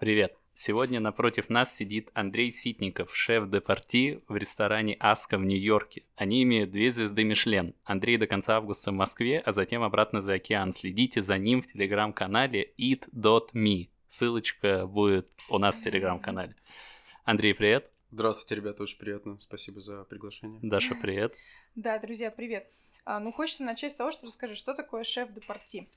Привет! Сегодня напротив нас сидит Андрей Ситников, шеф де парти в ресторане «Аска» в Нью-Йорке. Они имеют две звезды Мишлен. Андрей до конца августа в Москве, а затем обратно за океан. Следите за ним в телеграм-канале eat.me. Ссылочка будет у нас в телеграм-канале. Андрей, привет. Здравствуйте, ребята, очень приятно. Спасибо за приглашение. Даша, привет. Да, друзья, привет. А, ну, хочется начать с того, что расскажи, что такое шеф де парти?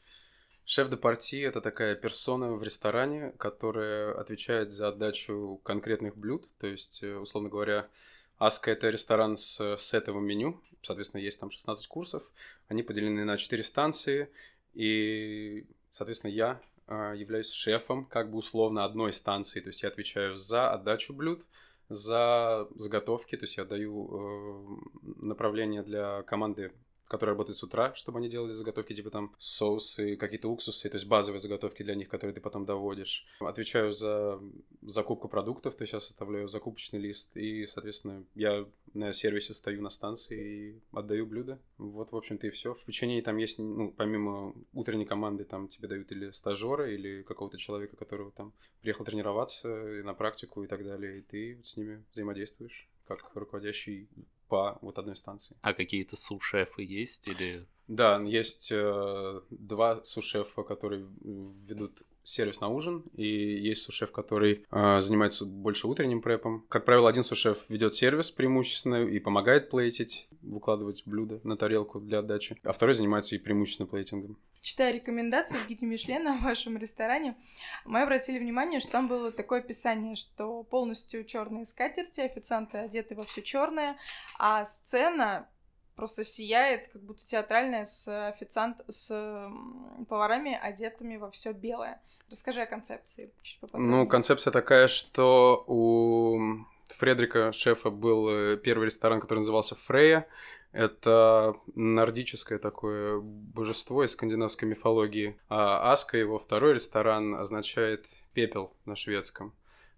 Шеф де парти – это такая персона в ресторане, которая отвечает за отдачу конкретных блюд. То есть, э, условно говоря, Аска – это ресторан с сетовым меню. Соответственно, есть там 16 курсов. Они поделены на 4 станции. И, соответственно, я а, являюсь шефом как бы условно одной станции. То есть, я отвечаю за отдачу блюд, за заготовки. То есть, я даю э, направление для команды которые работают с утра, чтобы они делали заготовки, типа там соусы, какие-то уксусы, то есть базовые заготовки для них, которые ты потом доводишь. Отвечаю за закупку продуктов, то есть я составляю закупочный лист, и, соответственно, я на сервисе стою на станции и отдаю блюда. Вот, в общем-то, и все. В печенье там есть, ну, помимо утренней команды, там тебе дают или стажера, или какого-то человека, которого там приехал тренироваться на практику и так далее, и ты с ними взаимодействуешь как руководящий по вот одной станции. А какие-то сушефы есть или... Да, есть э, два сушефа, которые ведут сервис на ужин, и есть сушеф, который э, занимается больше утренним препом. Как правило, один сушеф ведет сервис преимущественно и помогает плейтить, выкладывать блюда на тарелку для отдачи, а второй занимается и преимущественно плейтингом читая рекомендацию в гиде в вашем ресторане, мы обратили внимание, что там было такое описание, что полностью черные скатерти, официанты одеты во все черное, а сцена просто сияет, как будто театральная, с официант, с поварами, одетыми во все белое. Расскажи о концепции чуть поподробнее. Ну, концепция такая, что у Фредрика шефа был э, первый ресторан, который назывался Фрея. Это нордическое такое божество из скандинавской мифологии. А Аска, его второй ресторан, означает пепел на шведском.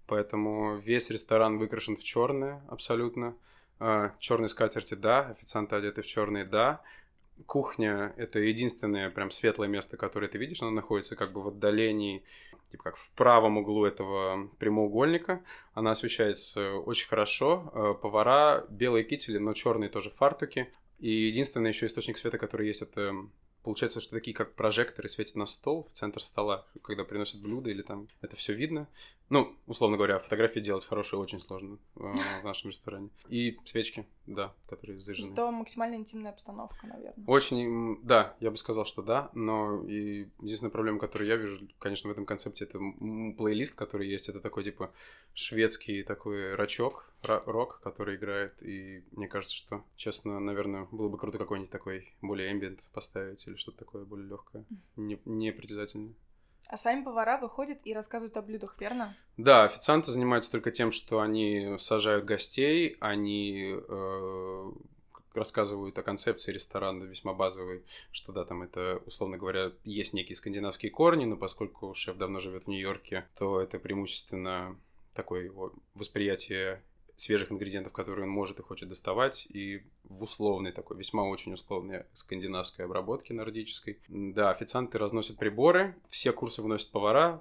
Поэтому весь ресторан выкрашен в черное абсолютно. А, черные скатерти, да, официанты одеты в черные, да. Кухня — это единственное прям светлое место, которое ты видишь. Оно находится как бы в отдалении типа как в правом углу этого прямоугольника. Она освещается очень хорошо. Э, повара белые кители, но черные тоже фартуки. И единственный еще источник света, который есть, это Получается, что такие как прожекторы светят на стол в центр стола, когда приносят блюда или там это все видно. Ну, условно говоря, фотографии делать хорошие очень сложно э, в нашем ресторане. И свечки, да, которые зажжены. Что максимально интимная обстановка, наверное. Очень, да, я бы сказал, что да, но и единственная проблема, которую я вижу, конечно, в этом концепте, это плейлист, который есть, это такой, типа, шведский такой рачок, рок, который играет, и мне кажется, что, честно, наверное, было бы круто какой-нибудь такой более ambient поставить или что-то такое более легкое, не, не притязательное. А сами повара выходят и рассказывают о блюдах, верно? Да, официанты занимаются только тем, что они сажают гостей, они э, рассказывают о концепции ресторана весьма базовой, что да, там это, условно говоря, есть некие скандинавские корни, но поскольку шеф давно живет в Нью-Йорке, то это преимущественно такое его восприятие свежих ингредиентов, которые он может и хочет доставать, и в условной такой, весьма очень условной скандинавской обработке нордической. Да, официанты разносят приборы, все курсы выносят повара,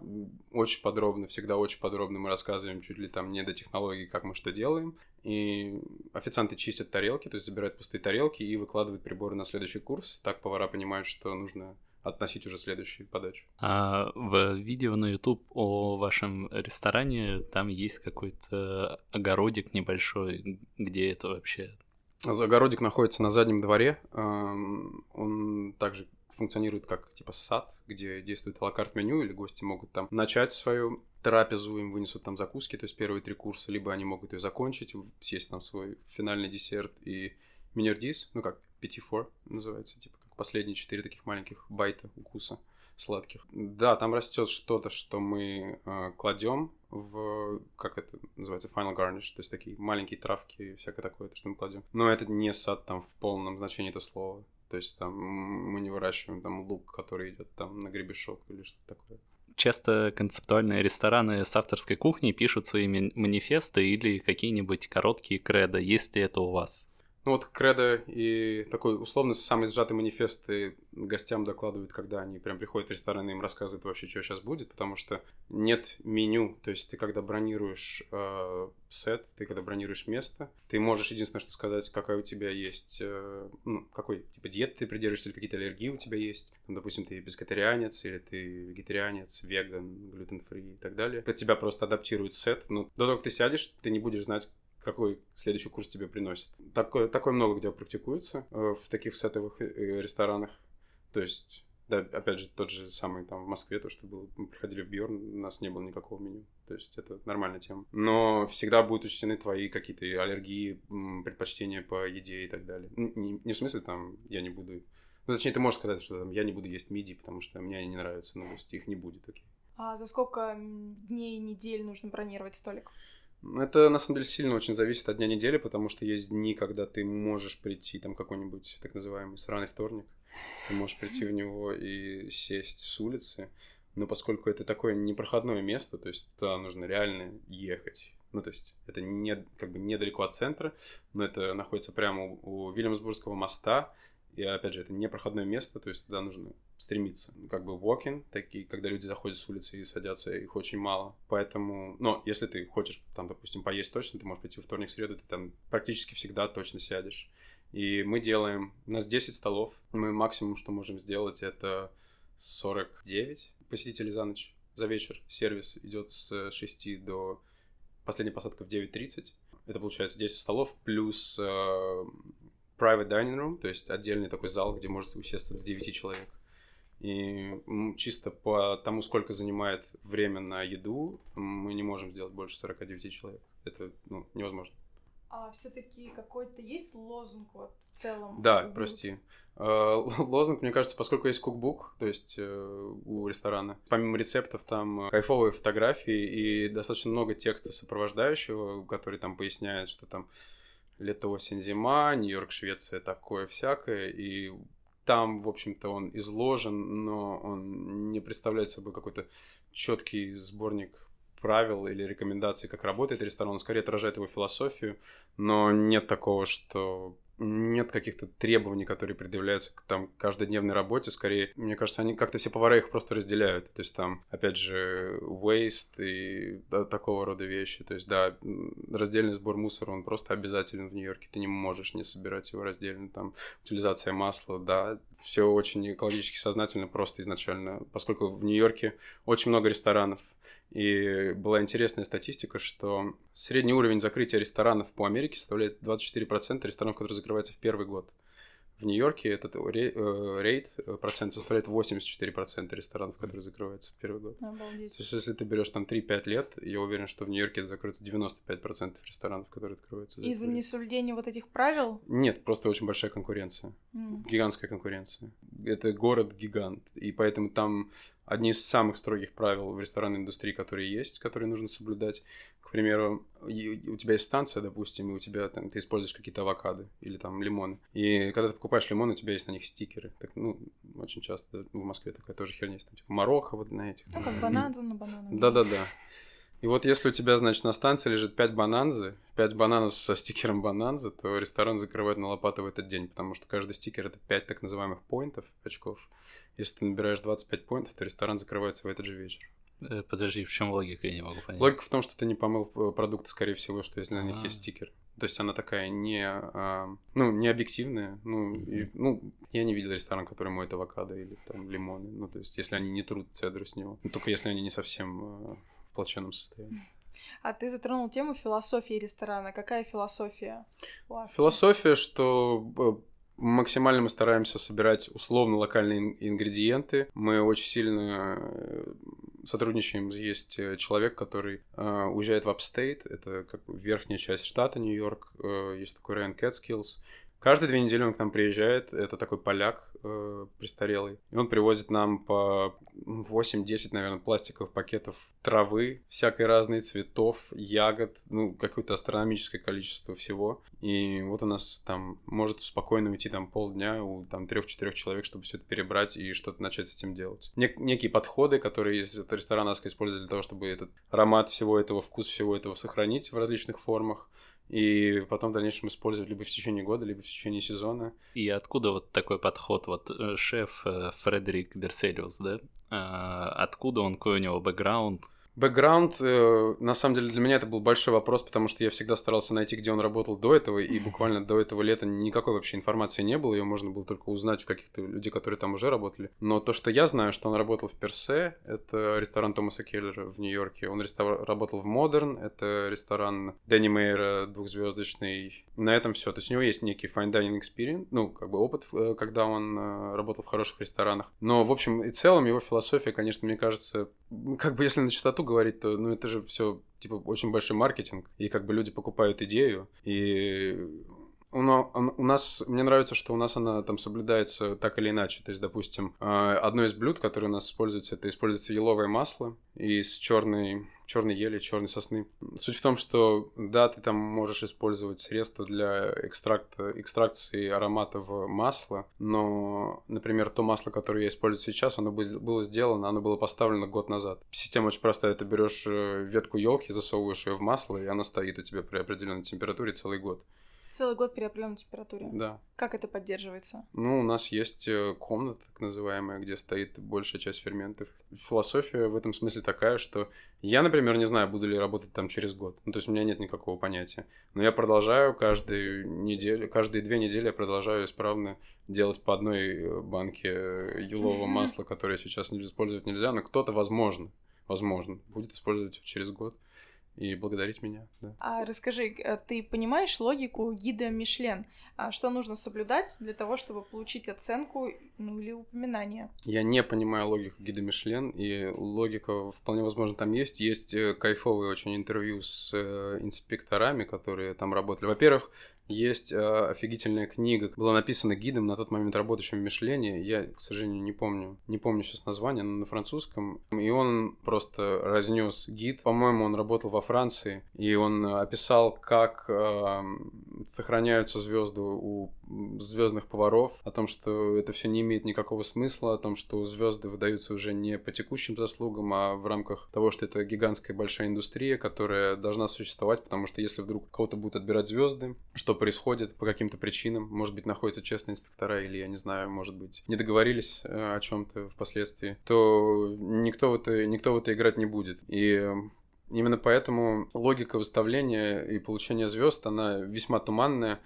очень подробно, всегда очень подробно мы рассказываем чуть ли там не до технологий, как мы что делаем. И официанты чистят тарелки, то есть забирают пустые тарелки и выкладывают приборы на следующий курс. Так повара понимают, что нужно относить уже следующую подачу. А в видео на YouTube о вашем ресторане там есть какой-то огородик небольшой, где это вообще? Огородик находится на заднем дворе. Он также функционирует как типа сад, где действует алакарт меню, или гости могут там начать свою трапезу, им вынесут там закуски, то есть первые три курса, либо они могут ее закончить, съесть там свой финальный десерт и минердис, ну как, four называется, типа последние четыре таких маленьких байта укуса сладких. Да, там растет что-то, что мы э, кладем в, как это называется, final garnish, то есть такие маленькие травки и всякое такое, то, что мы кладем. Но это не сад там в полном значении этого слова. То есть там мы не выращиваем там лук, который идет там на гребешок или что-то такое. Часто концептуальные рестораны с авторской кухней пишут свои манифесты или какие-нибудь короткие кредо. Есть ли это у вас? Ну вот Кредо и такой условно самый сжатый манифест и гостям докладывают, когда они прям приходят в ресторан и им рассказывают вообще, что сейчас будет, потому что нет меню. То есть ты когда бронируешь э, сет, ты когда бронируешь место, ты можешь единственное, что сказать, какая у тебя есть, э, ну, какой типа диет ты придерживаешься, или какие-то аллергии у тебя есть. Там, допустим, ты вегетарианец, или ты вегетарианец, веган, глютен-фри и так далее. Под тебя просто адаптирует сет. Но до того, как ты сядешь, ты не будешь знать, какой следующий курс тебе приносит. Такое, такое много где практикуется э, в таких сетовых э, ресторанах. То есть, да, опять же, тот же самый там в Москве, то, что было, мы приходили в Бьорн, у нас не было никакого меню. То есть это нормальная тема. Но всегда будут учтены твои какие-то аллергии, предпочтения по еде и так далее. Не, не в смысле там я не буду... Ну, точнее, ты можешь сказать, что там, я не буду есть миди, потому что мне они не нравятся, но то есть их не будет, окей. А за сколько дней, недель нужно бронировать столик? Это, на самом деле, сильно очень зависит от дня недели, потому что есть дни, когда ты можешь прийти, там, какой-нибудь так называемый сраный вторник, ты можешь прийти в него и сесть с улицы, но поскольку это такое непроходное место, то есть туда нужно реально ехать, ну, то есть это не, как бы недалеко от центра, но это находится прямо у, у Вильямсбургского моста, и опять же, это не проходное место, то есть туда нужно стремиться. Как бы walking, такие, когда люди заходят с улицы и садятся, их очень мало. Поэтому, но если ты хочешь, там, допустим, поесть точно, ты можешь пойти в вторник, среду, ты там практически всегда точно сядешь. И мы делаем, у нас 10 столов, мы максимум, что можем сделать, это 49 посетителей за ночь, за вечер. Сервис идет с 6 до последняя посадка в 9.30. Это получается 10 столов плюс э, private dining room, то есть отдельный такой зал, где может усесться до 9 человек. И чисто по тому, сколько занимает время на еду, мы не можем сделать больше 49 человек. Это ну, невозможно. А все-таки какой-то есть лозунг вот в целом? Да, прости. А, лозунг, мне кажется, поскольку есть кукбук, то есть э, у ресторана, помимо рецептов там кайфовые фотографии и достаточно много текста сопровождающего, который там поясняет, что там лето, осень, зима, Нью-Йорк, Швеция, такое всякое. И там, в общем-то, он изложен, но он не представляет собой какой-то четкий сборник правил или рекомендаций, как работает ресторан. Он скорее отражает его философию, но нет такого, что нет каких-то требований, которые предъявляются к там каждодневной работе, скорее, мне кажется, они как-то все повара их просто разделяют, то есть там, опять же, waste и да, такого рода вещи, то есть, да, раздельный сбор мусора, он просто обязателен в Нью-Йорке, ты не можешь не собирать его раздельно, там, утилизация масла, да, все очень экологически сознательно просто изначально, поскольку в Нью-Йорке очень много ресторанов, и была интересная статистика, что средний уровень закрытия ресторанов по Америке составляет 24% ресторанов, которые закрываются в первый год. В Нью-Йорке этот э, рейд, э, процент составляет 84% ресторанов, которые закрываются в первый год. Обалдеть. То есть, если ты берешь там 3-5 лет, я уверен, что в Нью-Йорке это закроется 95% ресторанов, которые открываются. Из-за несоблюдения вот этих правил? Нет, просто очень большая конкуренция. Mm. Гигантская конкуренция. Это город-гигант. И поэтому там одни из самых строгих правил в ресторанной индустрии, которые есть, которые нужно соблюдать. Примеру, у тебя есть станция, допустим, и у тебя там, ты используешь какие-то авокады или там лимоны. И когда ты покупаешь лимоны, у тебя есть на них стикеры. Так, ну, очень часто в Москве такая тоже херня есть. Там, типа Марокко вот на этих. Ну, как бананза на бананах. Да-да-да. И вот если у тебя, значит, на станции лежит 5 бананзы, 5 бананов со стикером бананза, то ресторан закрывает на лопату в этот день, потому что каждый стикер это 5 так называемых поинтов, очков. Если ты набираешь 25 поинтов, то ресторан закрывается в этот же вечер. Э, подожди, в чем логика, я не могу понять. Логика в том, что ты не помыл э, продукты, скорее всего, что если на них есть а. стикер. То есть она такая не, а, ну, не объективная. Ну, и, ну, я не видел ресторан, который моет авокадо или там лимоны. Ну, то есть, если они не трут цедру с него. Ну, только если они не совсем а, в плачевном состоянии. А ты затронул тему философии ресторана. Какая философия? Философия, что э, максимально мы стараемся собирать условно локальные ингредиенты. Мы очень сильно э, сотрудничаем. Есть э, человек, который э, уезжает в upstate, это как верхняя часть штата Нью-Йорк. Э, есть такой район Catskills. Каждые две недели он к нам приезжает. Это такой поляк э, престарелый. И он привозит нам по 8-10, наверное, пластиковых пакетов травы, всякой разной цветов, ягод, ну, какое-то астрономическое количество всего. И вот у нас там может спокойно уйти там полдня у там трех-четырех человек, чтобы все это перебрать и что-то начать с этим делать. Нек- некие подходы, которые из ресторана используют для того, чтобы этот аромат всего этого, вкус всего этого сохранить в различных формах и потом в дальнейшем использовать либо в течение года, либо в течение сезона. И откуда вот такой подход? Вот э, шеф э, Фредерик Берселиус, да? А, откуда он, какой у него бэкграунд, Бэкграунд, э, на самом деле, для меня это был большой вопрос, потому что я всегда старался найти, где он работал до этого, и буквально до этого лета никакой вообще информации не было, ее можно было только узнать у каких-то людей, которые там уже работали. Но то, что я знаю, что он работал в Персе, это ресторан Томаса Келлера в Нью-Йорке, он рестор... работал в Модерн, это ресторан Дэнни Мейера двухзвездочный. На этом все. То есть у него есть некий fine dining experience, ну, как бы опыт, э, когда он э, работал в хороших ресторанах. Но, в общем и целом, его философия, конечно, мне кажется, как бы если на чистоту говорить, то ну это же все типа очень большой маркетинг, и как бы люди покупают идею, и у нас, мне нравится, что у нас она там соблюдается так или иначе. То есть, допустим, а, одно из блюд, которое у нас используется, это используется еловое масло из черной, черной ели, черной сосны. Суть в том, что да, ты там можешь использовать средства для экстракта, экстракции аромата в масло, но, например, то масло, которое я использую сейчас, оно было сделано, оно было поставлено год назад. Система очень простая. Ты берешь э, ветку елки, засовываешь ее в масло, и она стоит у тебя при определенной температуре целый год. Целый год при определенной температуре. Да. Как это поддерживается? Ну, у нас есть э, комната, так называемая, где стоит большая часть ферментов. Философия в этом смысле такая, что я, например, не знаю, буду ли работать там через год. Ну, то есть у меня нет никакого понятия. Но я продолжаю каждую неделю, каждые две недели я продолжаю исправно делать по одной э, банке э, елового масла, которое сейчас использовать нельзя, но кто-то, возможно, возможно, будет использовать через год и благодарить меня. Да. А расскажи, э, ты понимаешь логику гида Мишлен? А что нужно соблюдать для того, чтобы получить оценку ну, или упоминание? Я не понимаю логику гида Мишлен, и логика вполне возможно там есть. Есть э, кайфовые очень интервью с э, инспекторами, которые там работали. Во-первых, есть э, офигительная книга, была написана гидом на тот момент работающим в Мишлене. Я, к сожалению, не помню, не помню сейчас название, но на французском. И он просто разнес гид. По-моему, он работал во Франции, и он описал, как э, сохраняются звезды у звездных поваров, о том, что это все не имеет никакого смысла, о том, что звезды выдаются уже не по текущим заслугам, а в рамках того, что это гигантская большая индустрия, которая должна существовать, потому что если вдруг кого-то будут отбирать звезды, что происходит по каким-то причинам. Может быть, находятся честные инспектора, или, я не знаю, может быть, не договорились э, о чем-то впоследствии, то никто в это, никто в это играть не будет. И Именно поэтому логика выставления и получения звезд, она весьма туманная.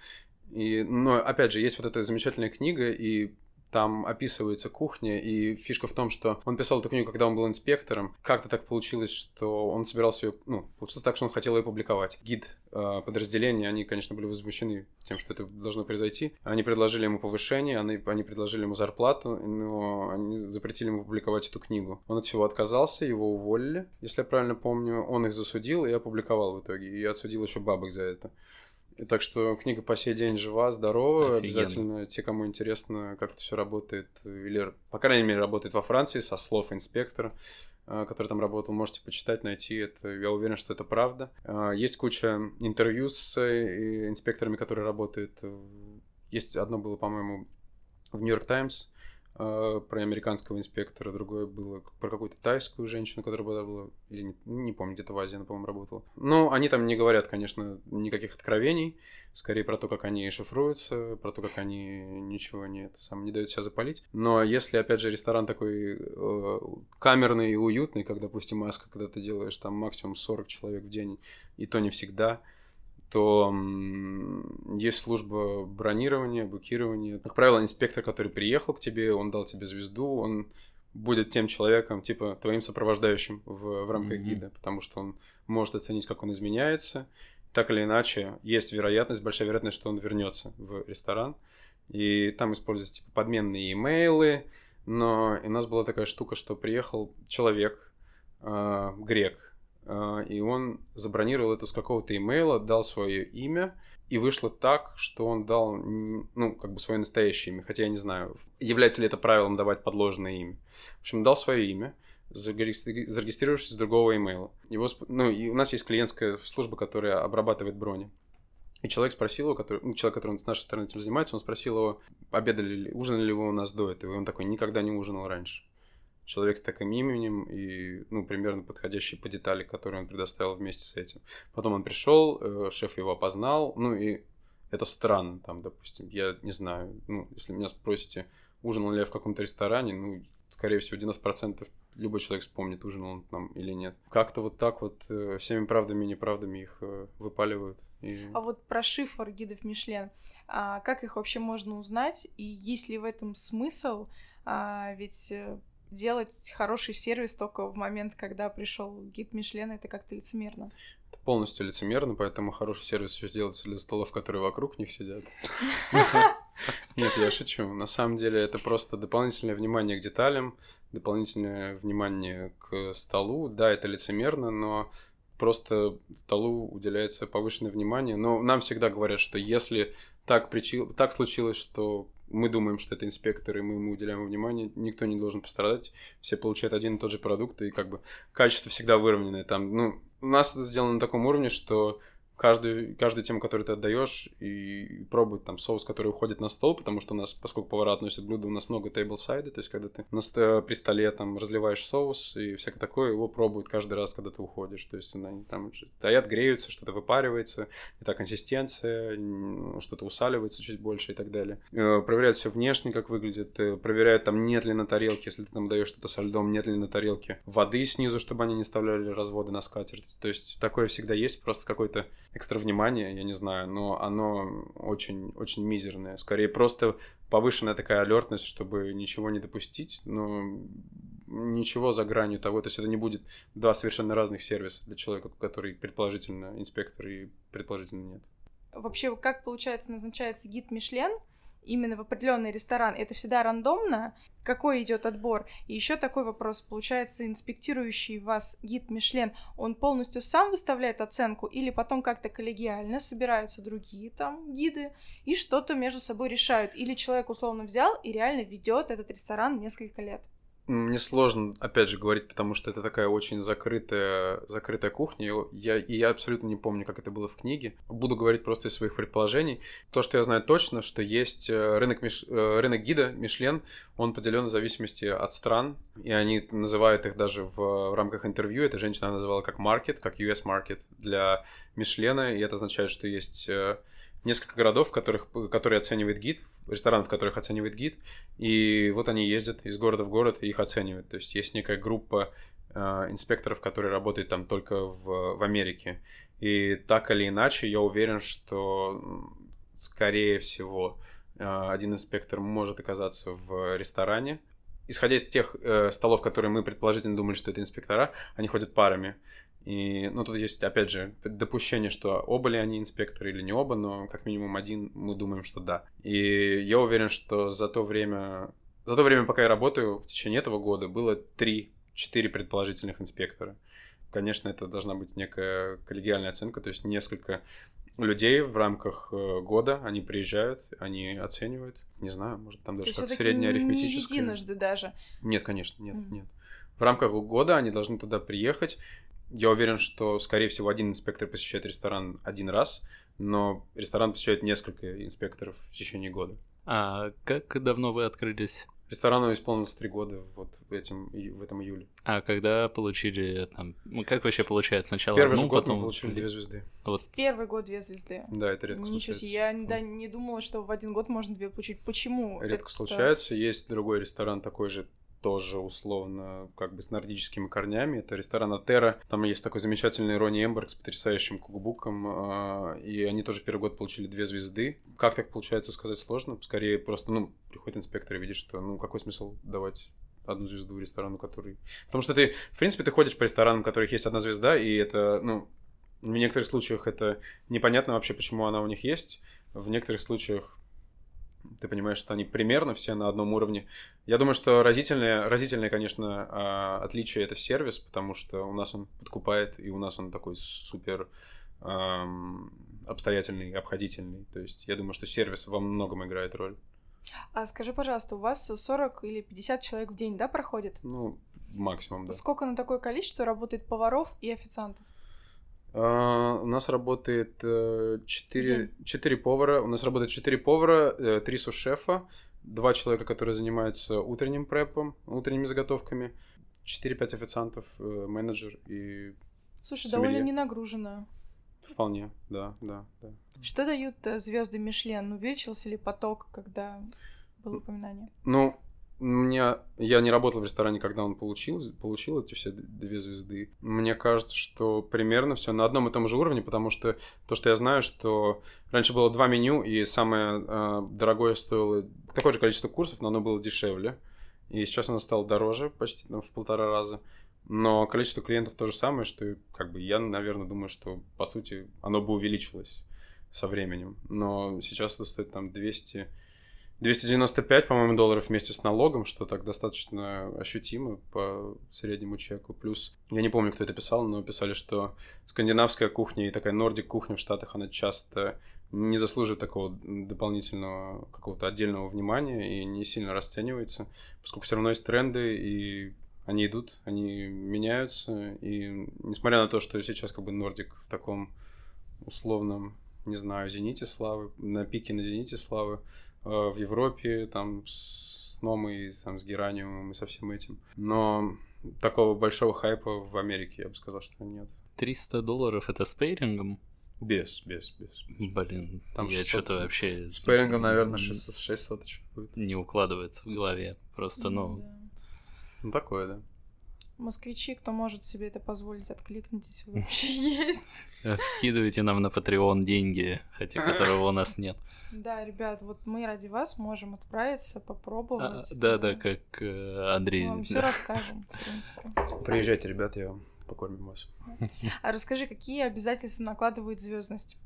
И, но, опять же, есть вот эта замечательная книга, и там описывается кухня, и фишка в том, что он писал эту книгу, когда он был инспектором. Как-то так получилось, что он собирался ее... Ну, получилось так, что он хотел ее публиковать. Гид э, подразделения, они, конечно, были возмущены тем, что это должно произойти. Они предложили ему повышение, они, они предложили ему зарплату, но они запретили ему публиковать эту книгу. Он от всего отказался, его уволили, если я правильно помню. Он их засудил и опубликовал в итоге. И отсудил еще бабок за это. Так что книга по сей день жива, здорова. Офигенно. Обязательно те, кому интересно, как это все работает, или, по крайней мере, работает во Франции, со слов инспектора, э, который там работал, можете почитать, найти это. Я уверен, что это правда. Э, есть куча интервью с э, инспекторами, которые работают. Есть одно было, по-моему, в Нью-Йорк Таймс про американского инспектора, другое было про какую-то тайскую женщину, которая была, или не, не помню, где-то в Азии она, по-моему, работала. Но они там не говорят, конечно, никаких откровений, скорее про то, как они шифруются, про то, как они ничего не, это сам, не дают себя запалить. Но если, опять же, ресторан такой э, камерный и уютный, как, допустим, маска, когда ты делаешь там максимум 40 человек в день, и то не всегда, то есть служба бронирования, букирования. Как правило, инспектор, который приехал к тебе, он дал тебе звезду, он будет тем человеком, типа твоим сопровождающим в, в рамках mm-hmm. гида, потому что он может оценить, как он изменяется. Так или иначе, есть вероятность, большая вероятность, что он вернется в ресторан. И там используются типа подменные имейлы. Но у нас была такая штука, что приехал человек, э, грек, и он забронировал это с какого-то имейла, дал свое имя, и вышло так, что он дал, ну, как бы свое настоящее имя, хотя я не знаю, является ли это правилом давать подложное имя. В общем, дал свое имя, зарегистрировавшись с другого имейла. Его, ну, и у нас есть клиентская служба, которая обрабатывает брони. И человек спросил его, который, ну, человек, который с нашей стороны этим занимается, он спросил его, обедали ли, ужинали ли вы у нас до этого, и он такой, никогда не ужинал раньше. Человек с таким именем и, ну, примерно подходящий по детали, которые он предоставил вместе с этим. Потом он пришел, э, шеф его опознал, ну и это странно, там, допустим, я не знаю, ну, если меня спросите, ужинал ли я в каком-то ресторане, ну, скорее всего, 90% любой человек вспомнит, ужинал он там или нет. Как-то вот так вот э, всеми правдами и неправдами их э, выпаливают. И... А вот про шифр гидов Мишлен, а как их вообще можно узнать, и есть ли в этом смысл? А, ведь делать хороший сервис только в момент, когда пришел гид Мишлен, это как-то лицемерно. Это полностью лицемерно, поэтому хороший сервис еще делается для столов, которые вокруг них сидят. Нет, я шучу. На самом деле это просто дополнительное внимание к деталям, дополнительное внимание к столу. Да, это лицемерно, но просто столу уделяется повышенное внимание. Но нам всегда говорят, что если так, причи... так случилось, что мы думаем, что это инспектор, и мы ему уделяем внимание, никто не должен пострадать, все получают один и тот же продукт, и как бы качество всегда выровненное. Там, ну, у нас это сделано на таком уровне, что каждую, каждую тему, которую ты отдаешь, и пробовать там соус, который уходит на стол, потому что у нас, поскольку повара относят блюда, у нас много тейбл-сайда, то есть когда ты на, при столе там разливаешь соус и всякое такое, его пробуют каждый раз, когда ты уходишь, то есть они там стоят, греются, что-то выпаривается, не та консистенция, что-то усаливается чуть больше и так далее. Э, проверяют все внешне, как выглядит, э, проверяют там нет ли на тарелке, если ты там даешь что-то со льдом, нет ли на тарелке воды снизу, чтобы они не оставляли разводы на скатерть. То есть такое всегда есть, просто какой-то экстра внимание, я не знаю, но оно очень, очень мизерное. Скорее, просто повышенная такая алертность, чтобы ничего не допустить, но ничего за гранью того. То есть это не будет два совершенно разных сервиса для человека, который предположительно инспектор и предположительно нет. Вообще, как получается назначается гид Мишлен? Именно в определенный ресторан, это всегда рандомно, какой идет отбор. И еще такой вопрос, получается, инспектирующий вас гид Мишлен, он полностью сам выставляет оценку или потом как-то коллегиально собираются другие там гиды и что-то между собой решают, или человек условно взял и реально ведет этот ресторан несколько лет. Мне сложно, опять же, говорить, потому что это такая очень закрытая, закрытая кухня. Я, и я абсолютно не помню, как это было в книге. Буду говорить просто из своих предположений. То, что я знаю точно, что есть э, рынок, Миш... Э, рынок гида Мишлен, он поделен в зависимости от стран, и они называют их даже в, в рамках интервью. Эта женщина называла как маркет, как US маркет для Мишлена, и это означает, что есть э, несколько городов, которых, которые оценивает гид, ресторанов, которых оценивает гид, и вот они ездят из города в город и их оценивают. То есть есть некая группа э, инспекторов, которые работают там только в, в Америке. И так или иначе, я уверен, что, скорее всего, э, один инспектор может оказаться в ресторане. Исходя из тех э, столов, которые мы предположительно думали, что это инспектора, они ходят парами. И, ну, тут есть, опять же, допущение, что оба ли они инспекторы или не оба, но как минимум один мы думаем, что да. И я уверен, что за то время, за то время, пока я работаю, в течение этого года было три-четыре предположительных инспектора. Конечно, это должна быть некая коллегиальная оценка, то есть несколько людей в рамках э, года, они приезжают, они оценивают, не знаю, может там даже как средняя арифметическая. не единожды даже? Нет, конечно, нет, mm. нет. В рамках года они должны туда приехать, я уверен, что, скорее всего, один инспектор посещает ресторан один раз, но ресторан посещает несколько инспекторов в течение года. А как давно вы открылись? Ресторану исполнилось три года вот в, этим, в этом июле. А когда получили там... Ну, как вообще получается? Сначала Первый одну, же год потом... мы получили две звезды. Вот. Первый год две звезды. Да, это редко Ничего случается. себе, я да, не думала, что в один год можно две получить. Почему? Редко это... случается. Есть другой ресторан такой же тоже условно как бы с нордическими корнями. Это ресторан Атера. Там есть такой замечательный Ронни Эмберг с потрясающим кукбуком. А, и они тоже в первый год получили две звезды. Как так получается сказать сложно. Скорее просто, ну, приходит инспектор и видит, что, ну, какой смысл давать одну звезду ресторану, который... Потому что ты, в принципе, ты ходишь по ресторанам, у которых есть одна звезда, и это, ну, в некоторых случаях это непонятно вообще, почему она у них есть. В некоторых случаях ты понимаешь, что они примерно все на одном уровне. Я думаю, что разительное, разительное, конечно, а, отличие это сервис, потому что у нас он подкупает, и у нас он такой супер эм, обстоятельный, обходительный. То есть я думаю, что сервис во многом играет роль. А скажи, пожалуйста, у вас 40 или 50 человек в день, да, проходит? Ну, максимум, да. Сколько на такое количество работает поваров и официантов? Uh, у нас работает uh, 4, 4 повара. У нас работает 4 повара, uh, 3 сушефа, два человека, которые занимаются утренним препом, утренними заготовками, 4-5 официантов, э, менеджер и Слушай, Сомелье. довольно не нагружено. вполне, да, да, да. Что дают звезды Мишлен? Увеличился ли поток, когда было упоминание? Ну, мне, я не работал в ресторане, когда он получил, получил эти все две звезды. Мне кажется, что примерно все на одном и том же уровне, потому что то, что я знаю, что раньше было два меню, и самое э, дорогое стоило такое же количество курсов, но оно было дешевле. И сейчас оно стало дороже почти ну, в полтора раза. Но количество клиентов то же самое, что как бы я, наверное, думаю, что по сути оно бы увеличилось со временем. Но сейчас это стоит там 200 295, по-моему, долларов вместе с налогом, что так достаточно ощутимо по среднему чеку. Плюс, я не помню, кто это писал, но писали, что скандинавская кухня и такая нордик кухня в Штатах, она часто не заслуживает такого дополнительного какого-то отдельного внимания и не сильно расценивается, поскольку все равно есть тренды, и они идут, они меняются, и несмотря на то, что сейчас как бы нордик в таком условном, не знаю, зените славы, на пике на зените славы, в Европе, там, с с Номой, там, с Гераниумом и со всем этим. Но такого большого хайпа в Америке, я бы сказал, что нет. 300 долларов это с пейрингом? Без, без, без. Блин, Там я 600. что-то вообще... С пэрингом, наверное, н- 600, 600 еще будет. Не укладывается в голове. Просто, ну, Да. Ну, такое, да. Москвичи, кто может себе это позволить, откликнитесь, вообще есть. э, скидывайте нам на Patreon деньги, хотя которого у нас нет. Да, ребят, вот мы ради вас можем отправиться, А, попробовать. Да-да, как э, Андрей. Мы вам все да. расскажем, в принципе. Приезжайте, ребята, я вам покормим вас. А расскажи, какие обязательства накладывает звездность?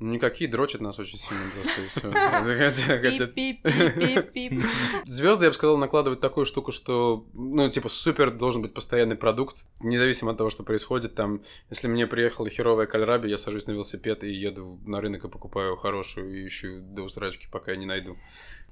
Ну, Никакие дрочат нас очень сильно просто, и Пип-пип-пип-пип. Звезды, я бы сказал, накладывают такую штуку, что, ну, типа, супер должен быть постоянный продукт, независимо от того, что происходит. Там, если мне приехала херовая кальраби, я сажусь на велосипед и еду на рынок и покупаю хорошую и ищу до усрачки, пока я не найду.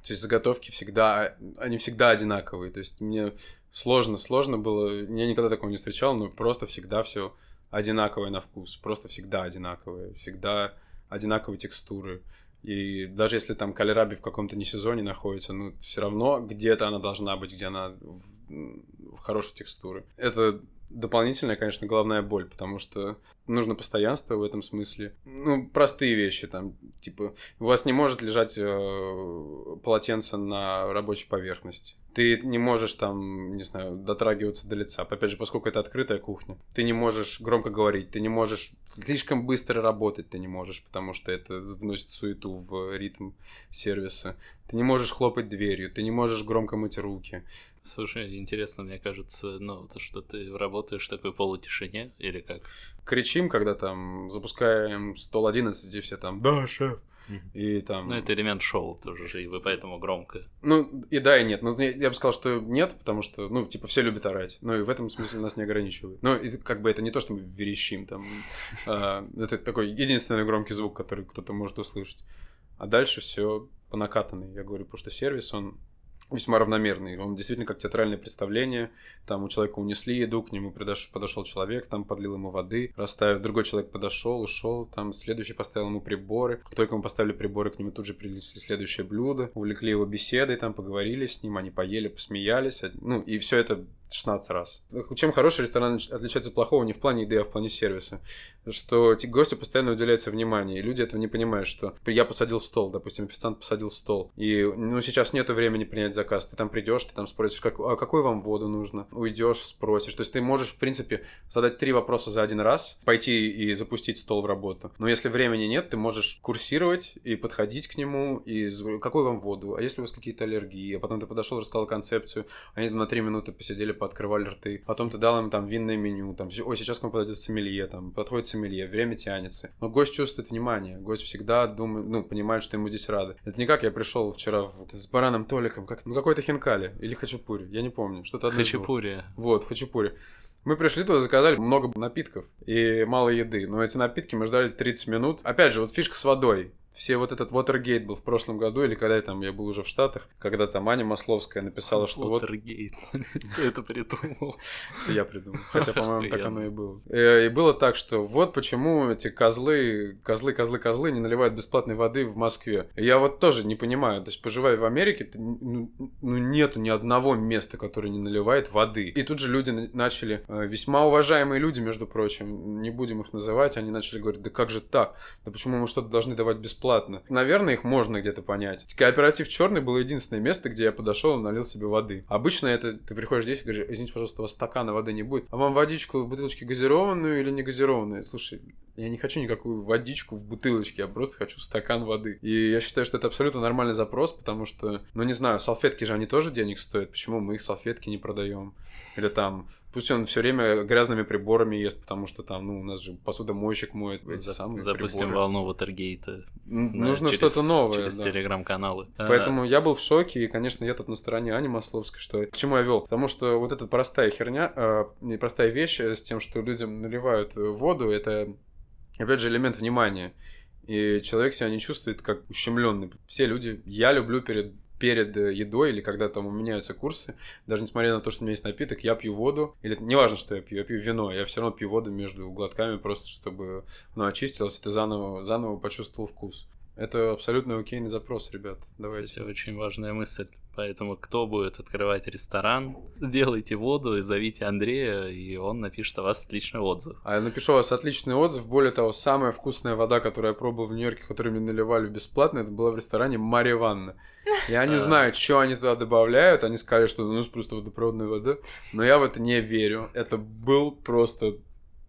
То есть заготовки всегда, они всегда одинаковые. То есть мне сложно, сложно было, я никогда такого не встречал, но просто всегда все одинаковое на вкус, просто всегда одинаковое, всегда одинаковые текстуры. И даже если там кальраби в каком-то не сезоне находится, ну, все равно где-то она должна быть, где она в, в хорошей текстуре. Это дополнительная, конечно, головная боль, потому что нужно постоянство в этом смысле. Ну, простые вещи, там, типа, у вас не может лежать э, полотенце на рабочей поверхности. Ты не можешь там, не знаю, дотрагиваться до лица. Опять же, поскольку это открытая кухня, ты не можешь громко говорить, ты не можешь слишком быстро работать, ты не можешь, потому что это вносит суету в ритм сервиса. Ты не можешь хлопать дверью, ты не можешь громко мыть руки. Слушай, интересно, мне кажется, ну, то, что ты работаешь в такой полутишине, или как? Кричим, когда там запускаем стол 11, и все там «Да, шеф!» И там... Ну, это элемент шоу тоже же, и вы поэтому громко. Ну, и да, и нет. Ну, я, я бы сказал, что нет, потому что, ну, типа, все любят орать. Ну, и в этом смысле нас не ограничивают. Но и, как бы это не то, что мы верещим там. а, это такой единственный громкий звук, который кто-то может услышать. А дальше все по накатанной. Я говорю, потому что сервис, он весьма равномерный. Он действительно как театральное представление. Там у человека унесли еду, к нему подош- подошел человек, там подлил ему воды, расставив. Другой человек подошел, ушел, там следующий поставил ему приборы. Как только мы поставили приборы, к нему тут же принесли следующее блюдо. Увлекли его беседой, там поговорили с ним, они поели, посмеялись. Ну, и все это 16 раз. Чем хороший ресторан отличается от плохого не в плане еды, а в плане сервиса. Что гостю постоянно уделяется внимание, и люди этого не понимают, что я посадил стол, допустим, официант посадил стол, и ну сейчас нету времени принять заказ, ты там придешь, ты там спросишь, как, а какую вам воду нужно, уйдешь, спросишь. То есть ты можешь, в принципе, задать три вопроса за один раз, пойти и запустить стол в работу. Но если времени нет, ты можешь курсировать и подходить к нему, и какую вам воду, а если у вас какие-то аллергии, а потом ты подошел, рассказал концепцию, они там на три минуты посидели, пооткрывали рты, потом ты дал им там винное меню, там, ой, сейчас к вам подойдет сомелье, там, подходит сомелье, время тянется. Но гость чувствует внимание, гость всегда думает, ну, понимает, что ему здесь рады. Это не как я пришел вчера в- с бараном Толиком, как, ну, какой-то хинкали или хачапури, я не помню, что-то одно. Хачапури. Вот, хачапури. Мы пришли туда, заказали много напитков и мало еды. Но эти напитки мы ждали 30 минут. Опять же, вот фишка с водой. Все вот этот Watergate был в прошлом году, или когда я там, я был уже в Штатах, когда там Аня Масловская написала, что вот... Watergate. Это придумал. Я придумал. Хотя, по-моему, так оно и было. Э, и было так, что вот почему эти козлы, козлы, козлы, козлы не наливают бесплатной воды в Москве. Я вот тоже не понимаю. То есть, поживая в Америке, ну, ну, нету ни одного места, которое не наливает воды. И тут же люди начали, э, весьма уважаемые люди, между прочим, не будем их называть, они начали говорить, да как же так? Да почему мы что-то должны давать бесплатно? Наверное, их можно где-то понять. Кооператив Черный было единственное место, где я подошел и налил себе воды. Обычно это ты приходишь здесь и говоришь, извините, пожалуйста, у вас стакана воды не будет. А вам водичку в бутылочке газированную или не газированную? Слушай, я не хочу никакую водичку в бутылочке, я просто хочу стакан воды. И я считаю, что это абсолютно нормальный запрос, потому что, ну не знаю, салфетки же они тоже денег стоят. Почему мы их салфетки не продаем? Или там, пусть он все время грязными приборами ест, потому что там, ну, у нас же посудомойщик моет эти самые Запустим приборы. волну Ватергейта. Нужно что-то новое. Через да. телеграм-каналы. Поэтому я был в шоке, и, конечно, я тут на стороне Ани Масловской, что к чему я вел. Потому что вот эта простая херня, э, простая вещь с тем, что людям наливают воду, это опять же, элемент внимания. И человек себя не чувствует как ущемленный. Все люди, я люблю перед перед едой или когда там у меня меняются курсы, даже несмотря на то, что у меня есть напиток, я пью воду, или неважно, что я пью, я пью вино, я все равно пью воду между глотками, просто чтобы оно очистилось, и ты заново, заново почувствовал вкус. Это абсолютно окейный запрос, ребят. Давайте. Кстати, очень важная мысль. Поэтому кто будет открывать ресторан, сделайте воду и зовите Андрея, и он напишет о вас отличный отзыв. А я напишу о вас отличный отзыв. Более того, самая вкусная вода, которую я пробовал в Нью-Йорке, которую мне наливали бесплатно, это была в ресторане Мария Ванна. Я не знаю, что они туда добавляют. Они сказали, что ну просто водопроводная вода. Но я в это не верю. Это был просто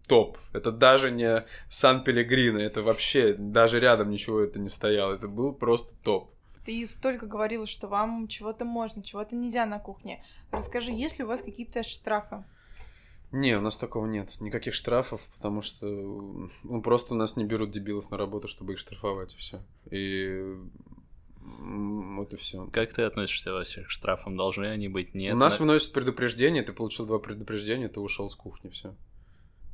топ. Это даже не Сан Пелегрино, это вообще даже рядом ничего это не стояло. Это был просто топ. Ты столько говорила, что вам чего-то можно, чего-то нельзя на кухне. Расскажи, есть ли у вас какие-то штрафы? Не, у нас такого нет. Никаких штрафов, потому что ну, просто у нас не берут дебилов на работу, чтобы их штрафовать, и все. И вот и все. Как ты относишься вообще к штрафам? Должны они быть? Нет? У нас выносят предупреждение, ты получил два предупреждения, ты ушел с кухни, все.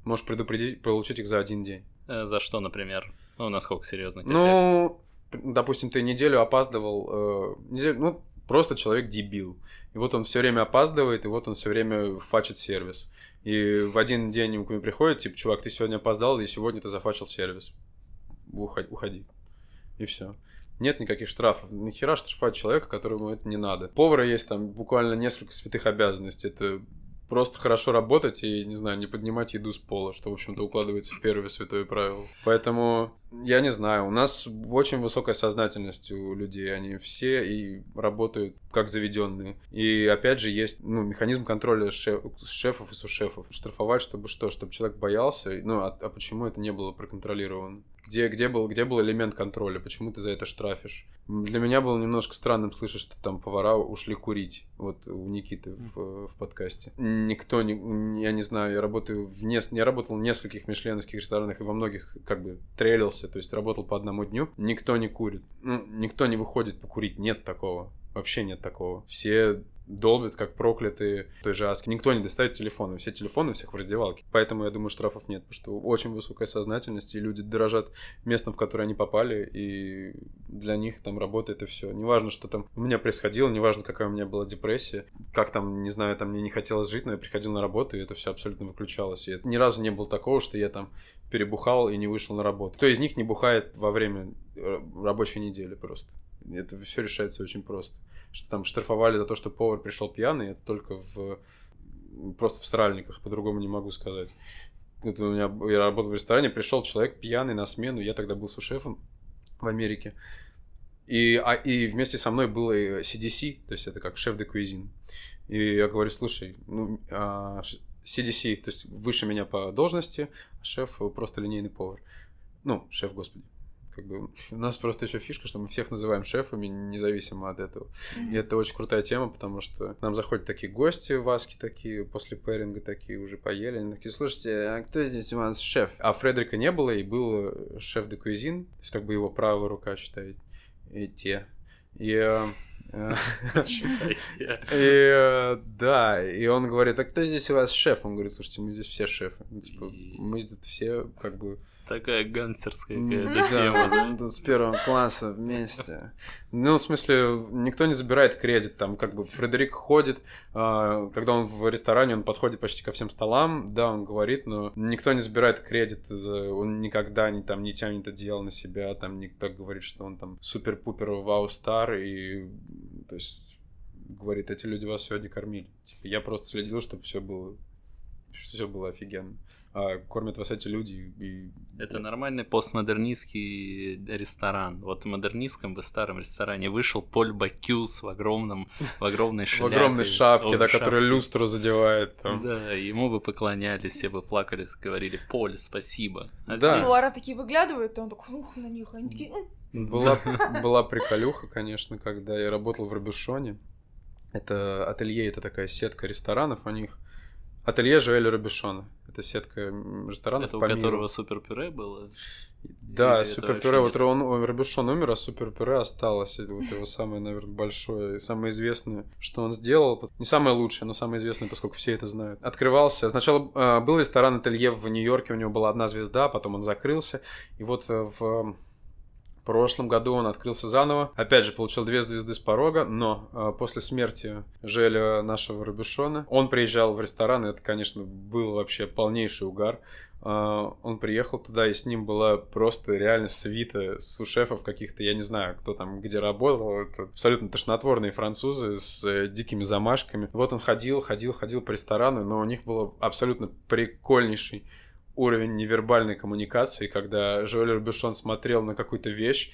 Можешь предупредить, получить их за один день. Э, за что, например? Ну, насколько серьезно? Ну, допустим, ты неделю опаздывал, э, неделю, ну, просто человек дебил. И вот он все время опаздывает, и вот он все время фачит сервис. И в один день ему приходит, типа, чувак, ты сегодня опоздал, и сегодня ты зафачил сервис. Уходи. уходи. И все. Нет никаких штрафов. Нахера штрафовать человека, которому это не надо. Повара есть там буквально несколько святых обязанностей. Это просто хорошо работать и, не знаю, не поднимать еду с пола, что, в общем-то, укладывается в первое святое правило. Поэтому, я не знаю, у нас очень высокая сознательность у людей, они все и работают как заведенные. И, опять же, есть, ну, механизм контроля шеф, шефов и сушефов. Штрафовать, чтобы что? Чтобы человек боялся, ну, а, а почему это не было проконтролировано? Где, где, был, где был элемент контроля? Почему ты за это штрафишь? Для меня было немножко странным слышать, что там повара ушли курить. Вот у Никиты в, в подкасте. Никто не... Я не знаю, я работаю в нес, Я работал в нескольких мишленовских ресторанах и во многих как бы трелился. То есть работал по одному дню. Никто не курит. Ну, никто не выходит покурить. Нет такого. Вообще нет такого. Все долбят как проклятые той же Аски. Никто не достает телефоны, все телефоны всех в раздевалке. Поэтому я думаю, штрафов нет, потому что очень высокая сознательность, и люди дорожат местом, в которое они попали, и для них там работает и все. Неважно, что там у меня происходило, неважно, какая у меня была депрессия, как там, не знаю, там мне не хотелось жить, но я приходил на работу, и это все абсолютно выключалось. И ни разу не было такого, что я там перебухал и не вышел на работу. Кто из них не бухает во время э, рабочей недели просто? Это все решается очень просто что там штрафовали за то, что повар пришел пьяный, это только в просто в сральниках, по-другому не могу сказать. Вот у меня, я работал в ресторане, пришел человек пьяный на смену, я тогда был сушефом в Америке. И, а, и вместе со мной был и CDC, то есть это как шеф де куизин. И я говорю, слушай, ну, а, CDC, то есть выше меня по должности, а шеф просто линейный повар. Ну, шеф, господи как бы у нас просто еще фишка, что мы всех называем шефами, независимо от этого. Mm-hmm. И это очень крутая тема, потому что нам заходят такие гости, васки такие, после пэринга такие уже поели, они такие, слушайте, а кто здесь у нас шеф? А Фредерика не было, и был шеф де куизин, то есть как бы его правая рука, считает, и те. И э, И да, и он говорит, а кто здесь у вас шеф? Он говорит, слушайте, мы здесь все шефы. Ну, типа, мы здесь все как бы Такая гангстерская какая-то тема, да? С первого класса вместе. Ну, в смысле, никто не забирает кредит. Там, как бы, Фредерик ходит, а, когда он в ресторане, он подходит почти ко всем столам, да, он говорит, но никто не забирает кредит, он никогда не, там, не тянет это дело на себя, там, никто говорит, что он там супер-пупер вау-стар, и, то есть, говорит, эти люди вас сегодня кормили. Типа, я просто следил, чтобы все было, что все было офигенно а кормят вас эти люди. И... Это нормальный постмодернистский ресторан. Вот в модернистском бы старом ресторане вышел Поль Бакюс в огромном, в огромной шляпе. В огромной шапке, да, которая люстру задевает. Да, ему бы поклонялись, все бы плакали, говорили, Поль, спасибо. А да. Луара такие выглядывают, и он такой, ух, на них, они такие... Была, была приколюха, конечно, когда я работал в Робюшоне. Это ателье, это такая сетка ресторанов у них. Ателье Жоэля Робишона. Это сетка ресторанов Это у которого супер пюре было? Да, супер пюре. Вот он, Робишон умер, а супер пюре осталось. Это вот его самое, наверное, большое самое известное, что он сделал. Не самое лучшее, но самое известное, поскольку все это знают. Открывался. Сначала э, был ресторан Ателье в Нью-Йорке, у него была одна звезда, потом он закрылся. И вот э, в в прошлом году он открылся заново. Опять же, получил две звезды с порога, но э, после смерти Желя нашего Рубишона, он приезжал в ресторан, и это, конечно, был вообще полнейший угар. Uh, он приехал туда, и с ним была просто реально свита сушефов каких-то, я не знаю, кто там где работал, это абсолютно тошнотворные французы с э, дикими замашками. Вот он ходил, ходил, ходил по ресторану, но у них было абсолютно прикольнейший уровень невербальной коммуникации, когда Жоэль Рубишон смотрел на какую-то вещь,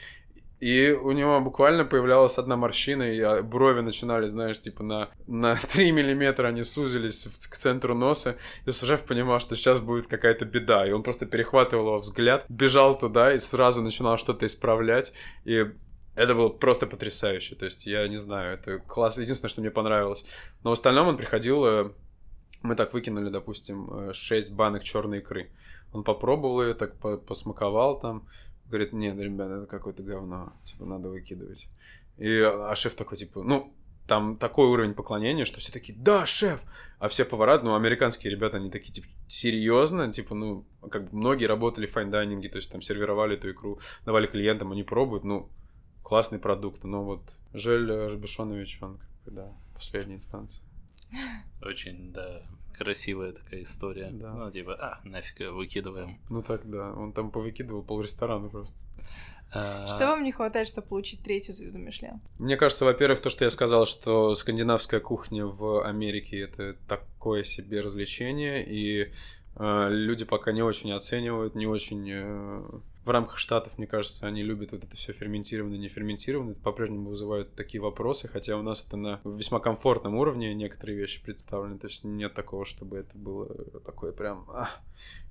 и у него буквально появлялась одна морщина, и а, брови начинали, знаешь, типа на, на 3 миллиметра они сузились в, к центру носа. И Сужев понимал, что сейчас будет какая-то беда. И он просто перехватывал его взгляд, бежал туда и сразу начинал что-то исправлять. И это было просто потрясающе. То есть, я не знаю, это класс. Единственное, что мне понравилось. Но в остальном он приходил э, мы так выкинули, допустим, 6 э, банок черной икры. Он попробовал ее, так посмаковал там, говорит, нет, ребята, это какое-то говно, типа, надо выкидывать. И, а шеф такой, типа, ну, там такой уровень поклонения, что все такие, да, шеф! А все повара, ну, американские ребята, они такие, типа, серьезно? Типа, ну, как бы многие работали в fine dining е, то есть там сервировали эту икру, давали клиентам, они пробуют, ну, классный продукт. Но вот Жоэль Робюшонович, он, как бы, да, последняя инстанция. Очень, да, красивая такая история. Да. Ну, типа, а, нафиг выкидываем. Ну так, да. Он там повыкидывал пол ресторана просто. А, что вам не хватает, чтобы получить третью звезду Мишлен? Мне кажется, во-первых, то, что я сказал, что скандинавская кухня в Америке это такое себе развлечение, и э, люди пока не очень оценивают, не очень э, в рамках штатов, мне кажется, они любят вот это все ферментированное, не ферментированное. Это по-прежнему вызывает такие вопросы, хотя у нас это на весьма комфортном уровне некоторые вещи представлены. То есть нет такого, чтобы это было такое прям... Ах,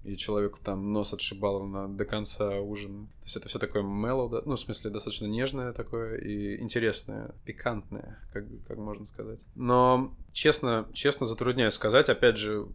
и человеку там нос отшибало на, до конца ужина. То есть это все такое мелоу, да, ну, в смысле, достаточно нежное такое и интересное, пикантное, как, как можно сказать. Но честно, честно затрудняюсь сказать, опять же,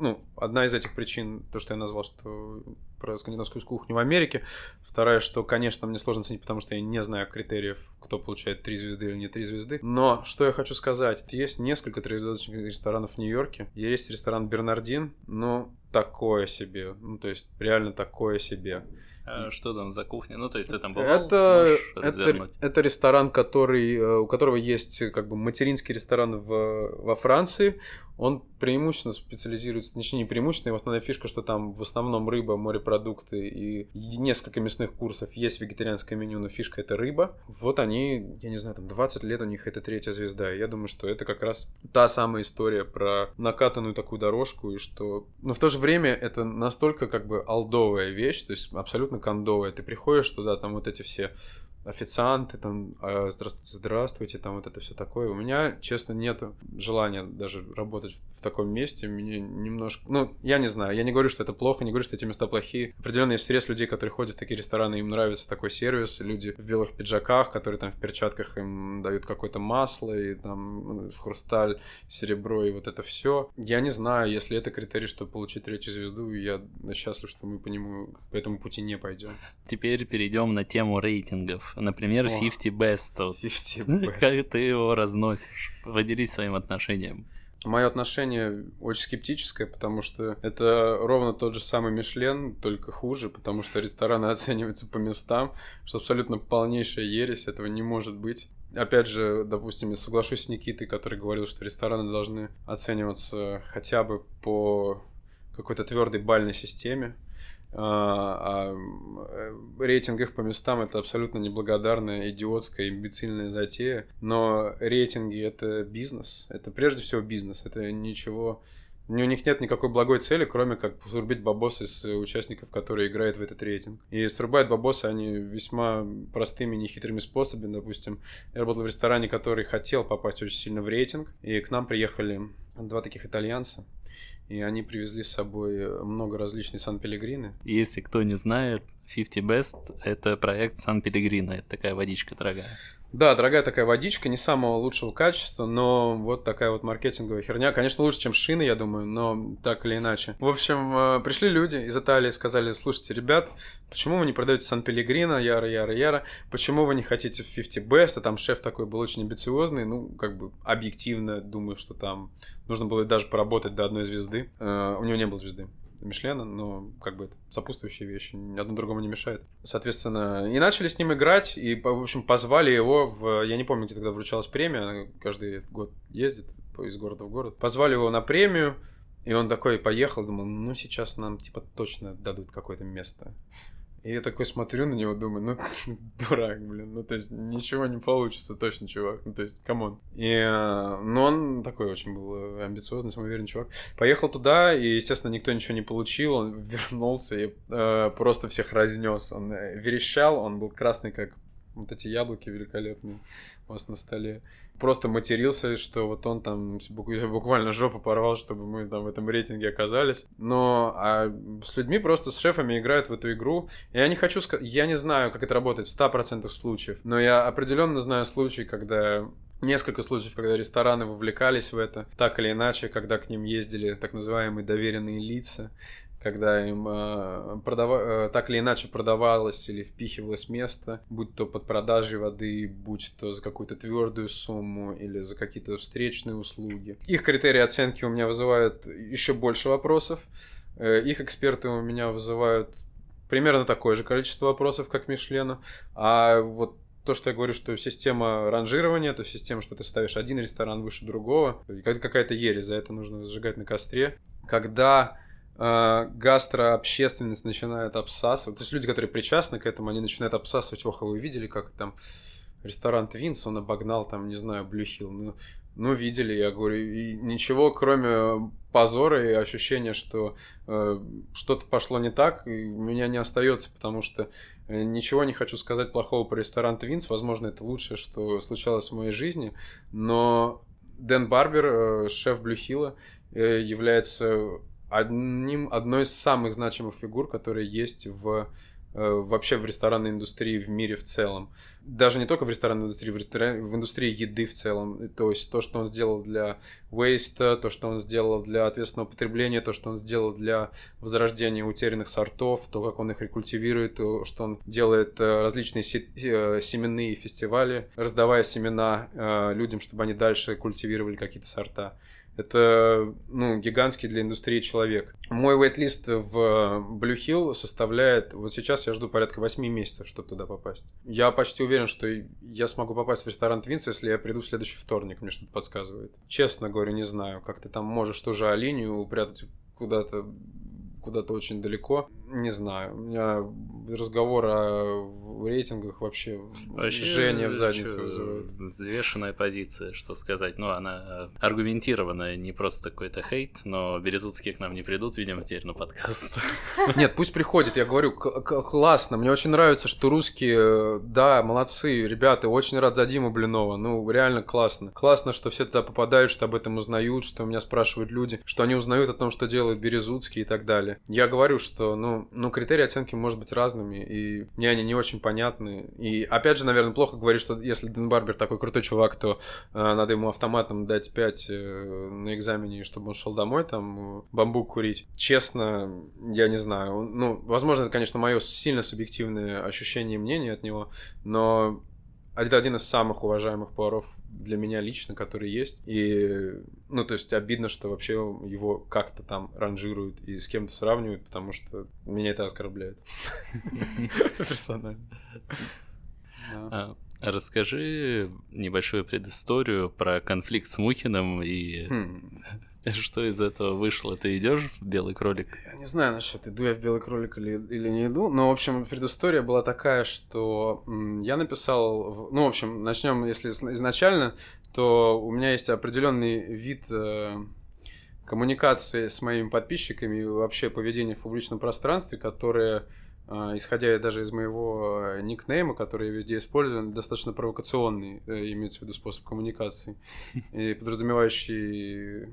ну, одна из этих причин, то, что я назвал, что про скандинавскую кухню в Америке. Вторая, что, конечно, мне сложно оценить, потому что я не знаю критериев, кто получает три звезды или не три звезды. Но что я хочу сказать, есть несколько трехзвездочных ресторанов в Нью-Йорке. Есть ресторан Бернардин, ну, такое себе. Ну, то есть, реально такое себе. А что там за кухня? Ну, то есть ты там бывал? Это, это, это ресторан, который, э, у которого есть как бы материнский ресторан в, во Франции он преимущественно специализируется, точнее не преимущественно, его основная фишка, что там в основном рыба, морепродукты и несколько мясных курсов. Есть вегетарианское меню, но фишка это рыба. Вот они, я не знаю, там 20 лет у них это третья звезда. И я думаю, что это как раз та самая история про накатанную такую дорожку, и что... Но в то же время это настолько как бы алдовая вещь, то есть абсолютно кондовая. Ты приходишь туда, там вот эти все официанты, там, «А, здравствуйте, здравствуйте, там вот это все такое. У меня, честно, нет желания даже работать в таком месте. Мне немножко, ну, я не знаю, я не говорю, что это плохо, не говорю, что эти места плохие. Определенно есть срез людей, которые ходят в такие рестораны, им нравится такой сервис, люди в белых пиджаках, которые там в перчатках им дают какое-то масло и там ну, в хрусталь, серебро и вот это все. Я не знаю, если это критерий, чтобы получить третью звезду, я счастлив, что мы по нему, по этому пути не пойдем. Теперь перейдем на тему рейтингов например, Ох. 50 Best. 50 Как ты его разносишь? Поделись своим отношением. Мое отношение очень скептическое, потому что это ровно тот же самый Мишлен, только хуже, потому что рестораны оцениваются по местам, что абсолютно полнейшая ересь, этого не может быть. Опять же, допустим, я соглашусь с Никитой, который говорил, что рестораны должны оцениваться хотя бы по какой-то твердой бальной системе. А, а, рейтинг их по местам это абсолютно неблагодарная, идиотская, имбецильная затея. Но рейтинги это бизнес. Это прежде всего бизнес. Это ничего. У них нет никакой благой цели, кроме как срубить бабосы с участников, которые играют в этот рейтинг. И срубают бабосы они весьма простыми, нехитрыми способами. Допустим, я работал в ресторане, который хотел попасть очень сильно в рейтинг. И к нам приехали два таких итальянца. И они привезли с собой много различных Сан-Пелегрины. Если кто не знает, 50 Best — это проект Сан-Пелегрино. Это такая водичка дорогая. Да, дорогая такая водичка, не самого лучшего качества, но вот такая вот маркетинговая херня. Конечно, лучше, чем шины, я думаю, но так или иначе. В общем, э, пришли люди из Италии сказали, слушайте, ребят, почему вы не продаете Сан-Пелегрино, яра, яра, яра, почему вы не хотите 50 Best, а там шеф такой был очень амбициозный, ну, как бы объективно думаю, что там нужно было даже поработать до одной звезды. Э, у него не было звезды. Мишлена, но как бы это сопутствующие вещи, одно другому не мешает. Соответственно, и начали с ним играть, и, в общем, позвали его в... Я не помню, где тогда вручалась премия, она каждый год ездит из города в город. Позвали его на премию, и он такой поехал, думал, ну сейчас нам типа точно дадут какое-то место. И я такой смотрю на него, думаю, ну, дурак, блин, ну, то есть, ничего не получится точно, чувак, ну, то есть, come on. И, э, ну, он такой очень был амбициозный, самоуверенный чувак. Поехал туда, и, естественно, никто ничего не получил, он вернулся и э, просто всех разнес. Он э, верещал, он был красный, как вот эти яблоки великолепные у вас на столе. Просто матерился, что вот он там буквально жопу порвал, чтобы мы там в этом рейтинге оказались. Но а с людьми просто с шефами играют в эту игру. Я не хочу сказать, я не знаю, как это работает в 100% случаев, но я определенно знаю случаи, когда Несколько случаев, когда рестораны вовлекались в это, так или иначе, когда к ним ездили так называемые доверенные лица, когда им э, продава... э, так или иначе продавалось или впихивалось место, будь то под продажей воды, будь то за какую-то твердую сумму или за какие-то встречные услуги. Их критерии оценки у меня вызывают еще больше вопросов. Э, их эксперты у меня вызывают примерно такое же количество вопросов, как Мишлену. А вот то, что я говорю, что система ранжирования, то система, что ты ставишь один ресторан выше другого, какая-то ересь, за это нужно сжигать на костре. Когда гастрообщественность начинает обсасывать. То есть люди, которые причастны к этому, они начинают обсасывать. Ох, а вы видели, как там ресторан Твинс, он обогнал там, не знаю, Блюхил. Ну, ну, видели, я говорю, и ничего, кроме позора и ощущения, что э, что-то пошло не так, и у меня не остается, потому что э, ничего не хочу сказать плохого про ресторан Твинс, возможно, это лучшее, что случалось в моей жизни, но Дэн Барбер, э, шеф Блюхила, э, является одним, одной из самых значимых фигур, которые есть в э, вообще в ресторанной индустрии в мире в целом. Даже не только в ресторанной индустрии, в, ресторан... в индустрии еды в целом. То есть то, что он сделал для waste, то, что он сделал для ответственного потребления, то, что он сделал для возрождения утерянных сортов, то, как он их рекультивирует, то, что он делает э, различные э, семенные фестивали, раздавая семена людям, чтобы они дальше культивировали какие-то сорта. Это, ну, гигантский для индустрии человек. Мой вейтлист в Blue Hill составляет... Вот сейчас я жду порядка 8 месяцев, чтобы туда попасть. Я почти уверен, что я смогу попасть в ресторан Твинс, если я приду в следующий вторник, мне что-то подсказывает. Честно говорю, не знаю, как ты там можешь тоже линию упрятать куда-то куда-то очень далеко. Не знаю, у меня разговор о рейтингах вообще, вообще жжение в задницу вызывает. Взвешенная позиция, что сказать. Ну, она аргументированная, не просто какой-то хейт, но Березутские к нам не придут, видимо, теперь на подкаст. Нет, пусть приходит, я говорю, классно, мне очень нравится, что русские, да, молодцы, ребята, очень рад за Диму Блинова, ну, реально классно. Классно, что все туда попадают, что об этом узнают, что меня спрашивают люди, что они узнают о том, что делают Березутские и так далее. Я говорю, что, ну, ну, критерии оценки может быть разными, и мне они не очень понятны. И, опять же, наверное, плохо говорить, что если Дэн Барбер такой крутой чувак, то э, надо ему автоматом дать 5 э, на экзамене, чтобы он шел домой, там, бамбук курить. Честно, я не знаю. Ну, возможно, это, конечно, мое сильно субъективное ощущение и мнение от него, но это один из самых уважаемых поваров для меня лично, который есть. И, ну, то есть обидно, что вообще его как-то там ранжируют и с кем-то сравнивают, потому что меня это оскорбляет. Персонально. А, расскажи небольшую предысторию про конфликт с Мухиным и хм. Что из этого вышло? Ты идешь в белый кролик? Я не знаю насчет иду я в белый кролик или, или не иду. Но, в общем, предыстория была такая, что я написал. Ну, в общем, начнем, если изначально, то у меня есть определенный вид э, коммуникации с моими подписчиками и вообще поведение в публичном пространстве, которое э, исходя даже из моего э, никнейма, который я везде использую, достаточно провокационный, имеется в виду способ коммуникации, и подразумевающий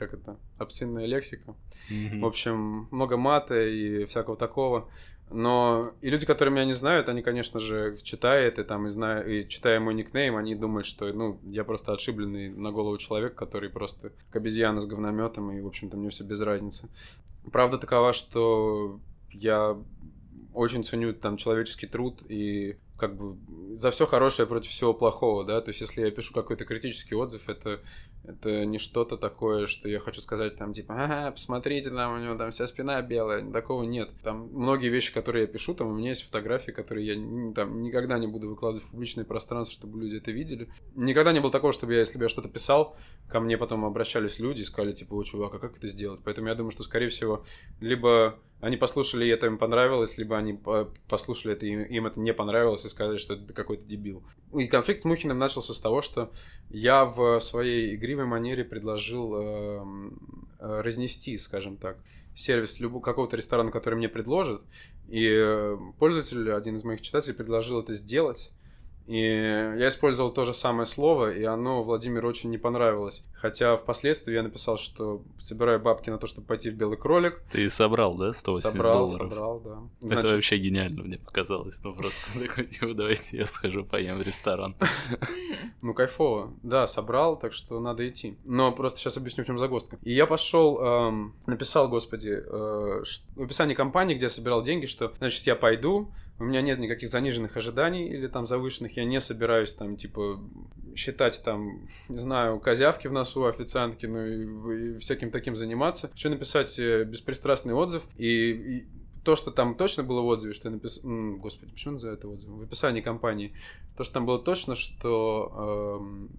как это, обсценная лексика. Mm-hmm. В общем, много мата и всякого такого. Но и люди, которые меня не знают, они, конечно же, читая это там и зная, и читая мой никнейм, они думают, что, ну, я просто отшибленный на голову человек, который просто к обезьяна с говнометом, и, в общем-то, мне все без разницы. Правда такова, что я очень ценю там человеческий труд и как бы за все хорошее против всего плохого, да, то есть если я пишу какой-то критический отзыв, это, это не что-то такое, что я хочу сказать там типа, ага, посмотрите, там у него там вся спина белая, такого нет. Там многие вещи, которые я пишу, там у меня есть фотографии, которые я там никогда не буду выкладывать в публичное пространство, чтобы люди это видели. Никогда не было такого, чтобы я, если бы я что-то писал, ко мне потом обращались люди и сказали типа, о, чувак, а как это сделать? Поэтому я думаю, что скорее всего либо они послушали, и это им понравилось, либо они послушали это, и им это не понравилось, и сказали, что это какой-то дебил. И конфликт с Мухиным начался с того, что я в своей игривой манере предложил э, э, разнести, скажем так, сервис любого какого-то ресторана, который мне предложит, и э, пользователь, один из моих читателей, предложил это сделать. И я использовал то же самое слово, и оно Владимиру очень не понравилось. Хотя впоследствии я написал, что собираю бабки на то, чтобы пойти в Белый кролик. Ты собрал, да, 180 собрал, долларов? Собрал, да. Значит... Это вообще гениально мне показалось. Ну просто такой, типа, давайте я схожу поем в ресторан. Ну кайфово. Да, собрал, так что надо идти. Но просто сейчас объясню, в чем загвоздка. И я пошел, эм, написал, господи, э, в описании компании, где я собирал деньги, что, значит, я пойду, у меня нет никаких заниженных ожиданий или там завышенных, я не собираюсь там, типа, считать там, не знаю, козявки в носу официантки, ну и, и всяким таким заниматься. Хочу написать э, беспристрастный отзыв, и, и то, что там точно было в отзыве, что я написал... Господи, почему называют это отзывом? В описании компании. То, что там было точно, что эм,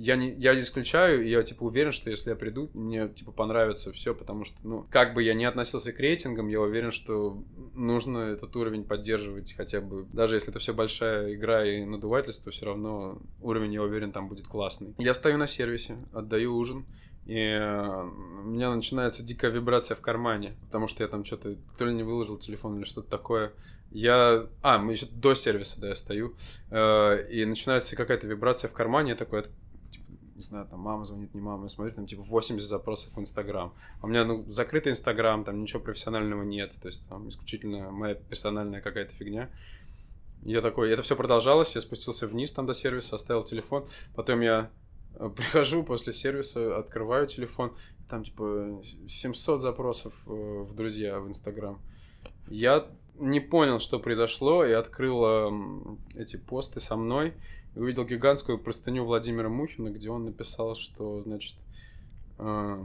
я не, я не исключаю, я, типа, уверен, что если я приду, мне, типа, понравится все, потому что, ну, как бы я не относился к рейтингам, я уверен, что нужно этот уровень поддерживать хотя бы, даже если это все большая игра и надувательство, все равно уровень, я уверен, там будет классный. Я стою на сервисе, отдаю ужин, и у меня начинается дикая вибрация в кармане, потому что я там что-то, то ли не выложил телефон или что-то такое. Я... А, мы еще до сервиса, да, я стою. Э, и начинается какая-то вибрация в кармане, я такой не знаю, там мама звонит, не мама, я смотрю, там типа 80 запросов в Инстаграм. У меня, ну, закрытый Инстаграм, там ничего профессионального нет, то есть там исключительно моя персональная какая-то фигня. Я такой, это все продолжалось, я спустился вниз там до сервиса, оставил телефон, потом я э, прихожу после сервиса, открываю телефон, там типа 700 запросов э, в друзья в Инстаграм. Я не понял, что произошло, и открыл эти посты со мной, и увидел гигантскую простыню Владимира Мухина, где он написал, что, значит, э,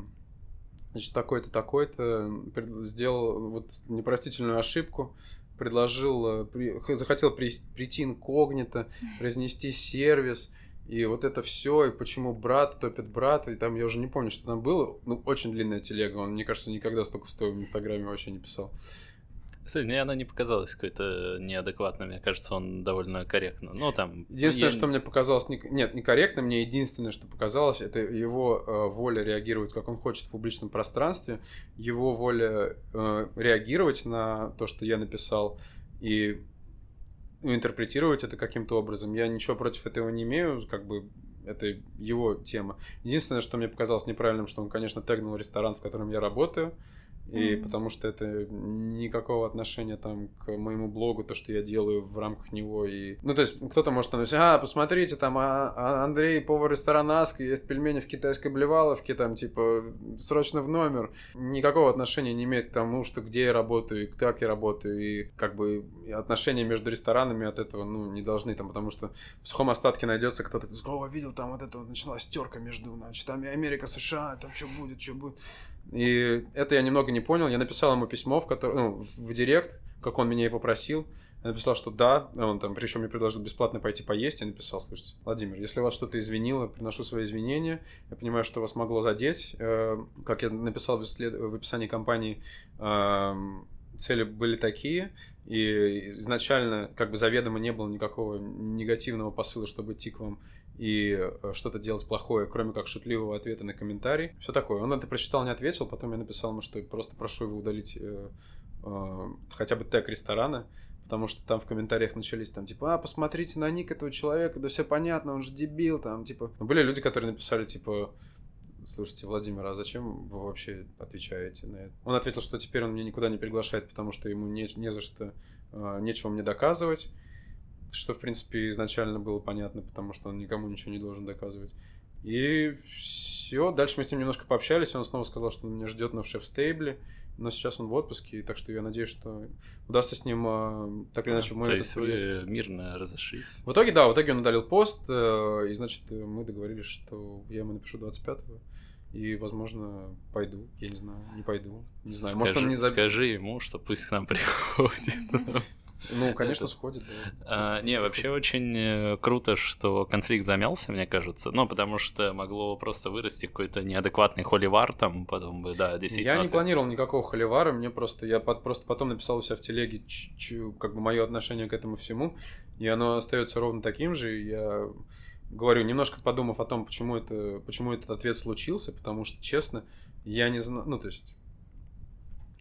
значит такой-то, такой-то сделал вот непростительную ошибку, предложил, э, при, захотел при, прийти инкогнито, разнести сервис, и вот это все, и почему брат топит брата, и там я уже не помню, что там было. Ну, очень длинная телега, он, мне кажется, никогда столько в своем инстаграме вообще не писал. Кстати, мне она не показалась какой-то неадекватной, мне кажется, он довольно корректно. Ну, там... Единственное, я... что мне показалось... Не... Нет, некорректно, мне единственное, что показалось, это его э, воля реагировать, как он хочет в публичном пространстве, его воля э, реагировать на то, что я написал, и интерпретировать это каким-то образом. Я ничего против этого не имею, как бы это его тема. Единственное, что мне показалось неправильным, что он, конечно, тегнул ресторан, в котором я работаю, И Мгм. потому что это никакого отношения там к моему блогу, то, что я делаю в рамках него. И... Ну, то есть кто-то может там а, посмотрите, там а- а Андрей, повар ресторана Аск, есть пельмени в китайской блеваловке, там, типа, срочно в номер. Никакого отношения не имеет к тому, что где я работаю, и как я работаю, и как бы отношения между ресторанами от этого, ну, не должны там, потому что в сухом остатке найдется кто-то, о, видел, там вот это вот началась терка между, значит, там и Америка, США, там что будет, что будет. И это я немного не понял. Я написал ему письмо, в, котором, ну, в директ, как он меня и попросил. Я написал, что да, он там, причем мне предложил бесплатно пойти поесть. Я написал, слушайте, Владимир, если вас что-то извинило, приношу свои извинения. Я понимаю, что вас могло задеть. Э, Как я написал в описании компании, эм, цели были такие, и изначально как бы заведомо не было никакого негативного посыла, чтобы идти к вам и э, что-то делать плохое, кроме как шутливого ответа на комментарий. Все такое. Он это прочитал, не ответил, потом я написал ему, что просто прошу его удалить э, э, хотя бы тег ресторана, потому что там в комментариях начались там типа, а, посмотрите на ник этого человека, да все понятно, он же дебил, там типа. Но были люди, которые написали типа, слушайте, Владимир, а зачем вы вообще отвечаете на это? Он ответил, что теперь он меня никуда не приглашает, потому что ему не, не за что, э, нечего мне доказывать, что, в принципе, изначально было понятно, потому что он никому ничего не должен доказывать. И все. Дальше мы с ним немножко пообщались. Он снова сказал, что он меня ждет на шеф-стейбле. Но сейчас он в отпуске, так что я надеюсь, что удастся с ним э, так или иначе мы То есть приезд- вы мирно разошлись. В итоге, да, в итоге он удалил пост, э, и, значит, мы договорились, что я ему напишу 25-го, и, возможно, пойду, я не знаю, не пойду, не знаю, может, он Скажи- не забил. Скажи ему, что пусть к нам приходит. Ну, конечно, сходит, да. А, Не, вообще очень э, круто, что конфликт замялся, мне кажется. Ну, потому что могло просто вырасти какой-то неадекватный холивар там, потом бы, да, действительно. Я не планировал никакого холивара, мне просто, я под- просто потом написал у себя в телеге, ч- ч- как бы мое отношение к этому всему, и оно остается ровно таким же. и Я говорю, немножко подумав о том, почему это, почему этот ответ случился, потому что, честно, я не знаю, ну, то есть,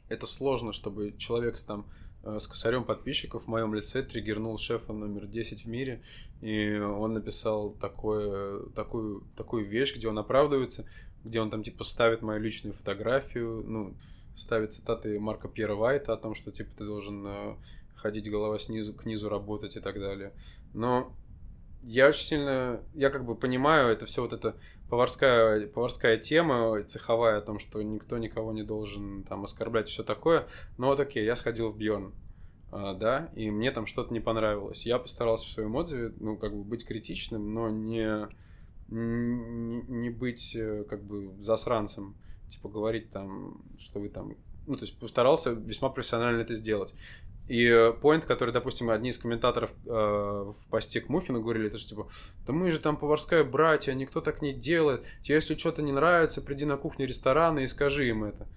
это сложно, чтобы человек там с косарем подписчиков в моем лице триггернул шефа номер 10 в мире, и он написал такое, такую, такую вещь, где он оправдывается, где он там типа ставит мою личную фотографию, ну, ставит цитаты Марка Пьера Вайта о том, что типа ты должен э, ходить голова снизу к низу работать и так далее. Но я очень сильно, я как бы понимаю, это все вот это поварская, поварская тема цеховая о том, что никто никого не должен там оскорблять, все такое. Но вот окей, я сходил в Бьорн, а, да, и мне там что-то не понравилось. Я постарался в своем отзыве, ну, как бы быть критичным, но не, не, не быть э, как бы засранцем, типа говорить там, что вы там, ну, то есть постарался весьма профессионально это сделать. И поинт, который, допустим, одни из комментаторов э, в посте к Мухину говорили, это же типа, да мы же там поварская братья, никто так не делает. Тебе если что-то не нравится, приди на кухню ресторана и скажи им это.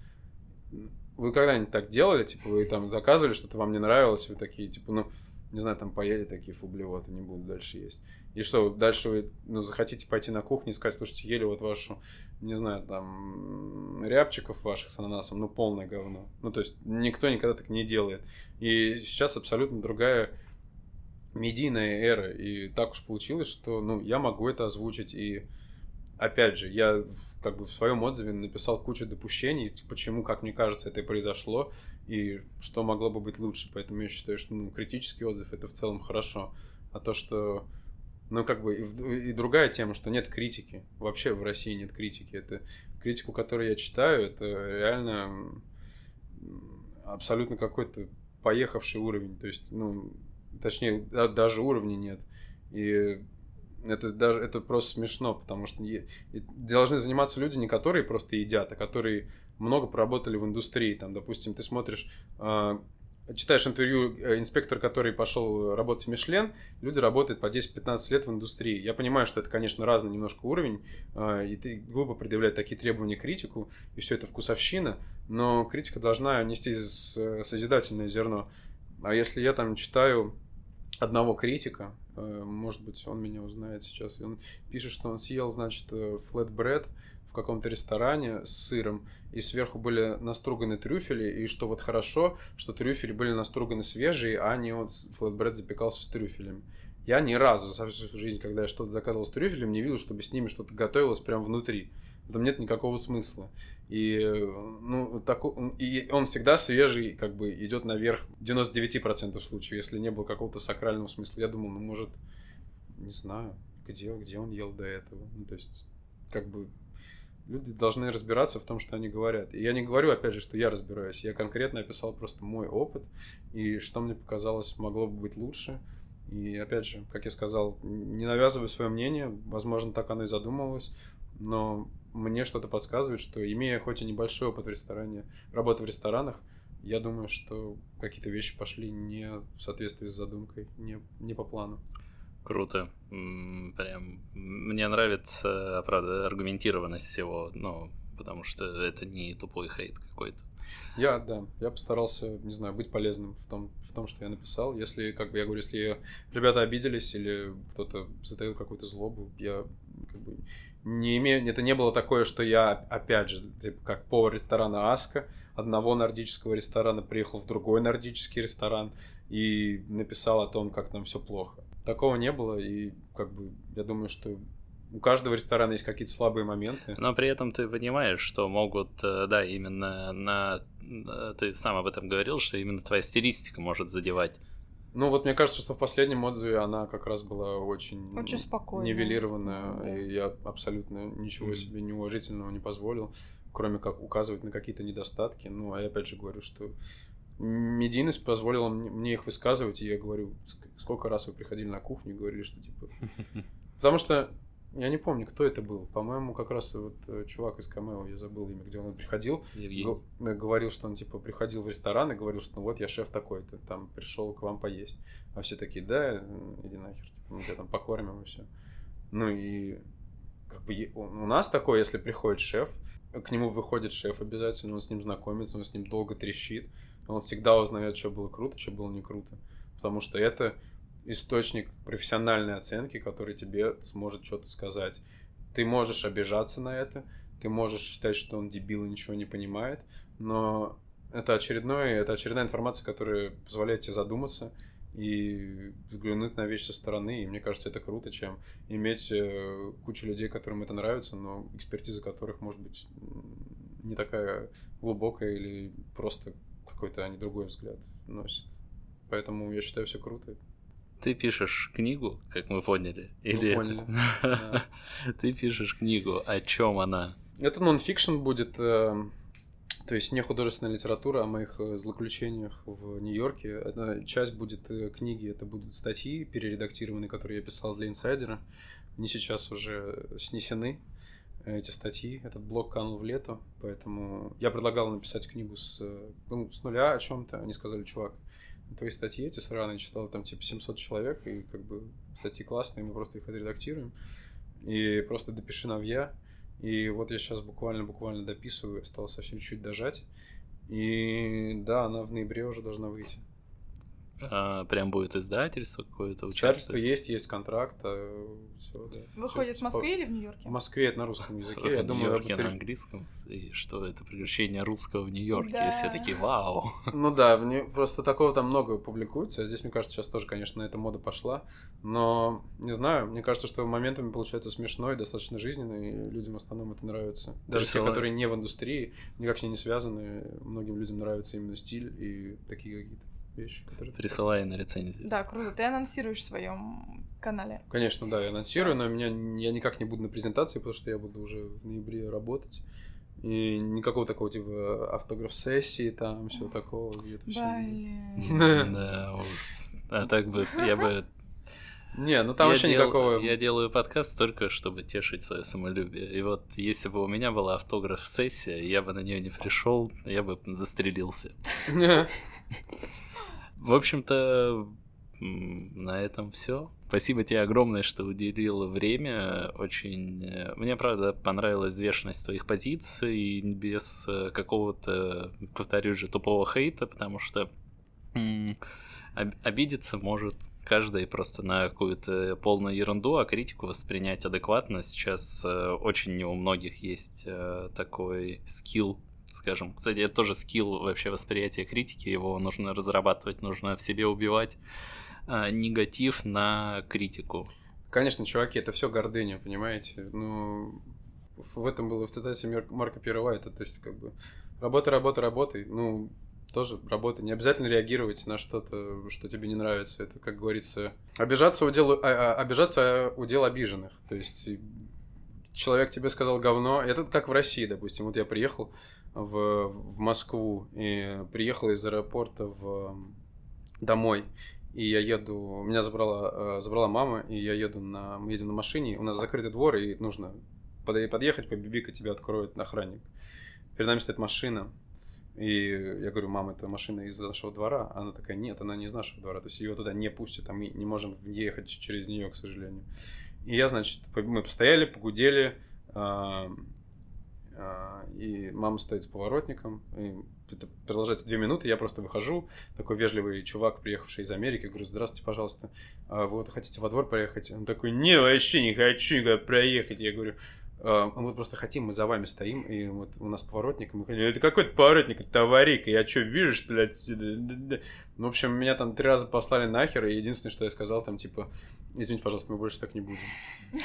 Вы когда-нибудь так делали? Типа, вы там заказывали, что-то вам не нравилось, вы такие, типа, ну, не знаю, там поели такие, фу, блевоты, не буду дальше есть. И что, дальше вы, ну, захотите пойти на кухню и сказать, слушайте, ели вот вашу, не знаю, там, рябчиков ваших с ананасом, ну, полное говно. Ну, то есть, никто никогда так не делает. И сейчас абсолютно другая медийная эра. И так уж получилось, что, ну, я могу это озвучить. И, опять же, я как бы в своем отзыве написал кучу допущений, почему, как мне кажется, это и произошло, и что могло бы быть лучше. Поэтому я считаю, что, ну, критический отзыв это в целом хорошо. А то, что ну, как бы, и, и другая тема, что нет критики. Вообще в России нет критики. Это критику, которую я читаю, это реально абсолютно какой-то поехавший уровень. То есть, ну, точнее, да- даже уровня нет. И это даже это просто смешно, потому что е- должны заниматься люди, не которые просто едят, а которые много поработали в индустрии. Там, допустим, ты смотришь, а, читаешь интервью э, инспектора, который пошел работать в Мишлен, люди работают по 10-15 лет в индустрии. Я понимаю, что это, конечно, разный немножко уровень, а, и ты глупо предъявлять такие требования критику, и все это вкусовщина, но критика должна нести с- созидательное зерно. А если я там читаю одного критика, э, может быть, он меня узнает сейчас, и он пишет, что он съел, значит, флетбред каком-то ресторане с сыром, и сверху были наструганы трюфели, и что вот хорошо, что трюфели были наструганы свежие, а не вот флетбред запекался с трюфелями. Я ни разу за всю жизнь, когда я что-то заказывал с трюфелем, не видел, чтобы с ними что-то готовилось прямо внутри. В этом нет никакого смысла. И, ну, тако, и он всегда свежий, как бы идет наверх 99% случаев, если не было какого-то сакрального смысла. Я думал, ну, может, не знаю, где, где он ел до этого. Ну, то есть, как бы люди должны разбираться в том, что они говорят. И я не говорю, опять же, что я разбираюсь. Я конкретно описал просто мой опыт и что мне показалось могло бы быть лучше. И опять же, как я сказал, не навязываю свое мнение, возможно, так оно и задумывалось, но мне что-то подсказывает, что имея хоть и небольшой опыт в ресторане, работы в ресторанах, я думаю, что какие-то вещи пошли не в соответствии с задумкой, не, не по плану. Круто. Прям мне нравится, правда, аргументированность всего, ну, потому что это не тупой хейт какой-то. Я, да, я постарался, не знаю, быть полезным в том, в том, что я написал. Если, как бы я говорю, если ребята обиделись или кто-то затаил какую-то злобу, я как бы не имею, это не было такое, что я, опять же, как повар ресторана Аска, одного нордического ресторана приехал в другой нордический ресторан и написал о том, как там все плохо. Такого не было, и как бы я думаю, что у каждого ресторана есть какие-то слабые моменты. Но при этом ты понимаешь, что могут, э, да, именно на... Ты сам об этом говорил, что именно твоя стилистика может задевать. Ну вот мне кажется, что в последнем отзыве она как раз была очень, очень спокойная. нивелированная, да. и я абсолютно ничего mm. себе неуважительного не позволил, кроме как указывать на какие-то недостатки. Ну, а я опять же говорю, что медийность позволила мне их высказывать, и я говорю, сколько раз вы приходили на кухню и говорили, что типа... Потому что я не помню, кто это был. По-моему, как раз вот э, чувак из Камео, я забыл имя, где он приходил. Евгений. Э, говорил, что он типа приходил в ресторан и говорил, что ну вот я шеф такой-то, там пришел к вам поесть. А все такие, да, иди нахер, типа, мы тебя там покормим и все. Ну и как бы у нас такое, если приходит шеф, к нему выходит шеф обязательно, он с ним знакомится, он с ним долго трещит, он всегда узнает, что было круто, что было не круто. Потому что это источник профессиональной оценки, который тебе сможет что-то сказать. Ты можешь обижаться на это, ты можешь считать, что он дебил и ничего не понимает, но это очередное, это очередная информация, которая позволяет тебе задуматься и взглянуть на вещи со стороны. И мне кажется, это круто, чем иметь э, кучу людей, которым это нравится, но экспертиза которых может быть не такая глубокая или просто какой-то они другой взгляд носят. Поэтому я считаю все круто. Ты пишешь книгу, как мы поняли, или поняли. Ты пишешь книгу, о чем она? Это нонфикшн будет, э, то есть не художественная литература о моих э, злоключениях в Нью-Йорке. Одна часть будет э, книги, это будут статьи перередактированные, которые я писал для инсайдера. Они сейчас уже снесены, эти статьи. Этот блог канул в лето, поэтому я предлагал написать книгу с, ну, с нуля о чем-то. Они сказали, чувак, твои статьи эти сраные, читал там типа 700 человек, и как бы статьи классные, мы просто их отредактируем. И просто допиши на я. И вот я сейчас буквально-буквально дописываю, осталось совсем чуть-чуть дожать. И да, она в ноябре уже должна выйти. А, прям будет издательство какое-то Издательство есть, есть контракт, а, все, да. Выходит все, в Москве или в Нью-Йорке? В Москве это на русском языке. Я в думаю, Нью-Йорке на английском. И что это превращение русского в Нью-Йорке? Да. Все такие, вау. Ну да, мне просто такого там много публикуется. Здесь, мне кажется, сейчас тоже, конечно, эта мода пошла. Но, не знаю, мне кажется, что моментами получается смешно и достаточно жизненно, и людям в основном это нравится. Даже Присылай. те, которые не в индустрии, никак с ней не связаны, многим людям нравится именно стиль и такие какие-то вещи, которые... Присылай на рецензию. Да, круто. Ты анонсируешь в своем канале. Конечно, да, я анонсирую, но меня я никак не буду на презентации, потому что я буду уже в ноябре работать. И никакого такого типа автограф-сессии, там, всего такого. Блин. Да, А так бы я бы не, ну там я вообще дел, никакого... Я делаю подкаст только, чтобы тешить свое самолюбие. И вот если бы у меня была автограф-сессия, я бы на нее не пришел, я бы застрелился. В общем-то, на этом все. Спасибо тебе огромное, что уделил время. Очень... Э, мне, правда, понравилась взвешенность твоих позиций без э, какого-то, повторюсь же, тупого хейта, потому что обидеться может каждый просто на какую-то полную ерунду, а критику воспринять адекватно. Сейчас э, очень не у многих есть такой скилл скажем. Кстати, это тоже скилл вообще восприятия критики, его нужно разрабатывать, нужно в себе убивать э, негатив на критику. Конечно, чуваки, это все гордыня, понимаете? Ну, в этом было в цитате Марка Первайта, то есть как бы работа, работа, работай, ну, тоже работа. Не обязательно реагировать на что-то, что тебе не нравится. Это, как говорится, обижаться удел, а, а, обижаться удел обиженных. То есть человек тебе сказал говно. Это как в России, допустим. Вот я приехал в, в Москву и приехал из аэропорта в, домой. И я еду, меня забрала, э, забрала мама, и я еду на, мы едем на машине, у нас закрытый двор, и нужно подъехать, побибикать, тебя откроет охранник. Перед нами стоит машина, и я говорю, мама, это машина из нашего двора. Она такая, нет, она не из нашего двора. То есть ее туда не пустят, мы не можем въехать через нее, к сожалению. И я, значит, мы постояли, погудели, а, и мама стоит с поворотником, и это продолжается две минуты, я просто выхожу, такой вежливый чувак, приехавший из Америки, говорю, здравствуйте, пожалуйста, а вы вот хотите во двор проехать? Он такой, не, вообще не хочу никуда проехать. Я говорю, а, мы просто хотим, мы за вами стоим, и вот у нас поворотник, и мы хотим, это какой-то поворотник, это аварийка, я что, вижу, что ли, отсюда? Ну, в общем, меня там три раза послали нахер, и единственное, что я сказал, там, типа, извините, пожалуйста, мы больше так не будем.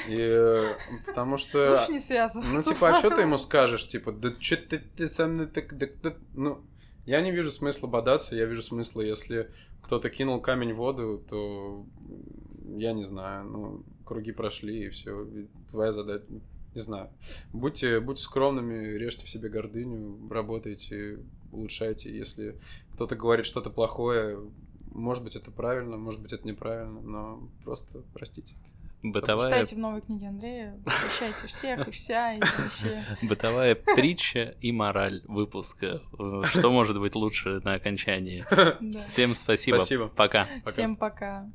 И, э, потому что... Лучше не связываться. Ну, типа, а что ты ему скажешь? Типа, да что ты, ты так... Да, ну, я не вижу смысла бодаться, я вижу смысла, если кто-то кинул камень в воду, то я не знаю, ну, круги прошли, и все, твоя задача, не знаю. Будьте, будьте скромными, режьте в себе гордыню, работайте, улучшайте. Если кто-то говорит что-то плохое, может быть, это правильно, может быть, это неправильно, но просто простите. Бытовая... Читайте в новой книге Андрея, прощайте всех и вся, и вообще... Бытовая притча и мораль выпуска. Что может быть лучше на окончании? Всем спасибо. Спасибо. Пока. Всем пока.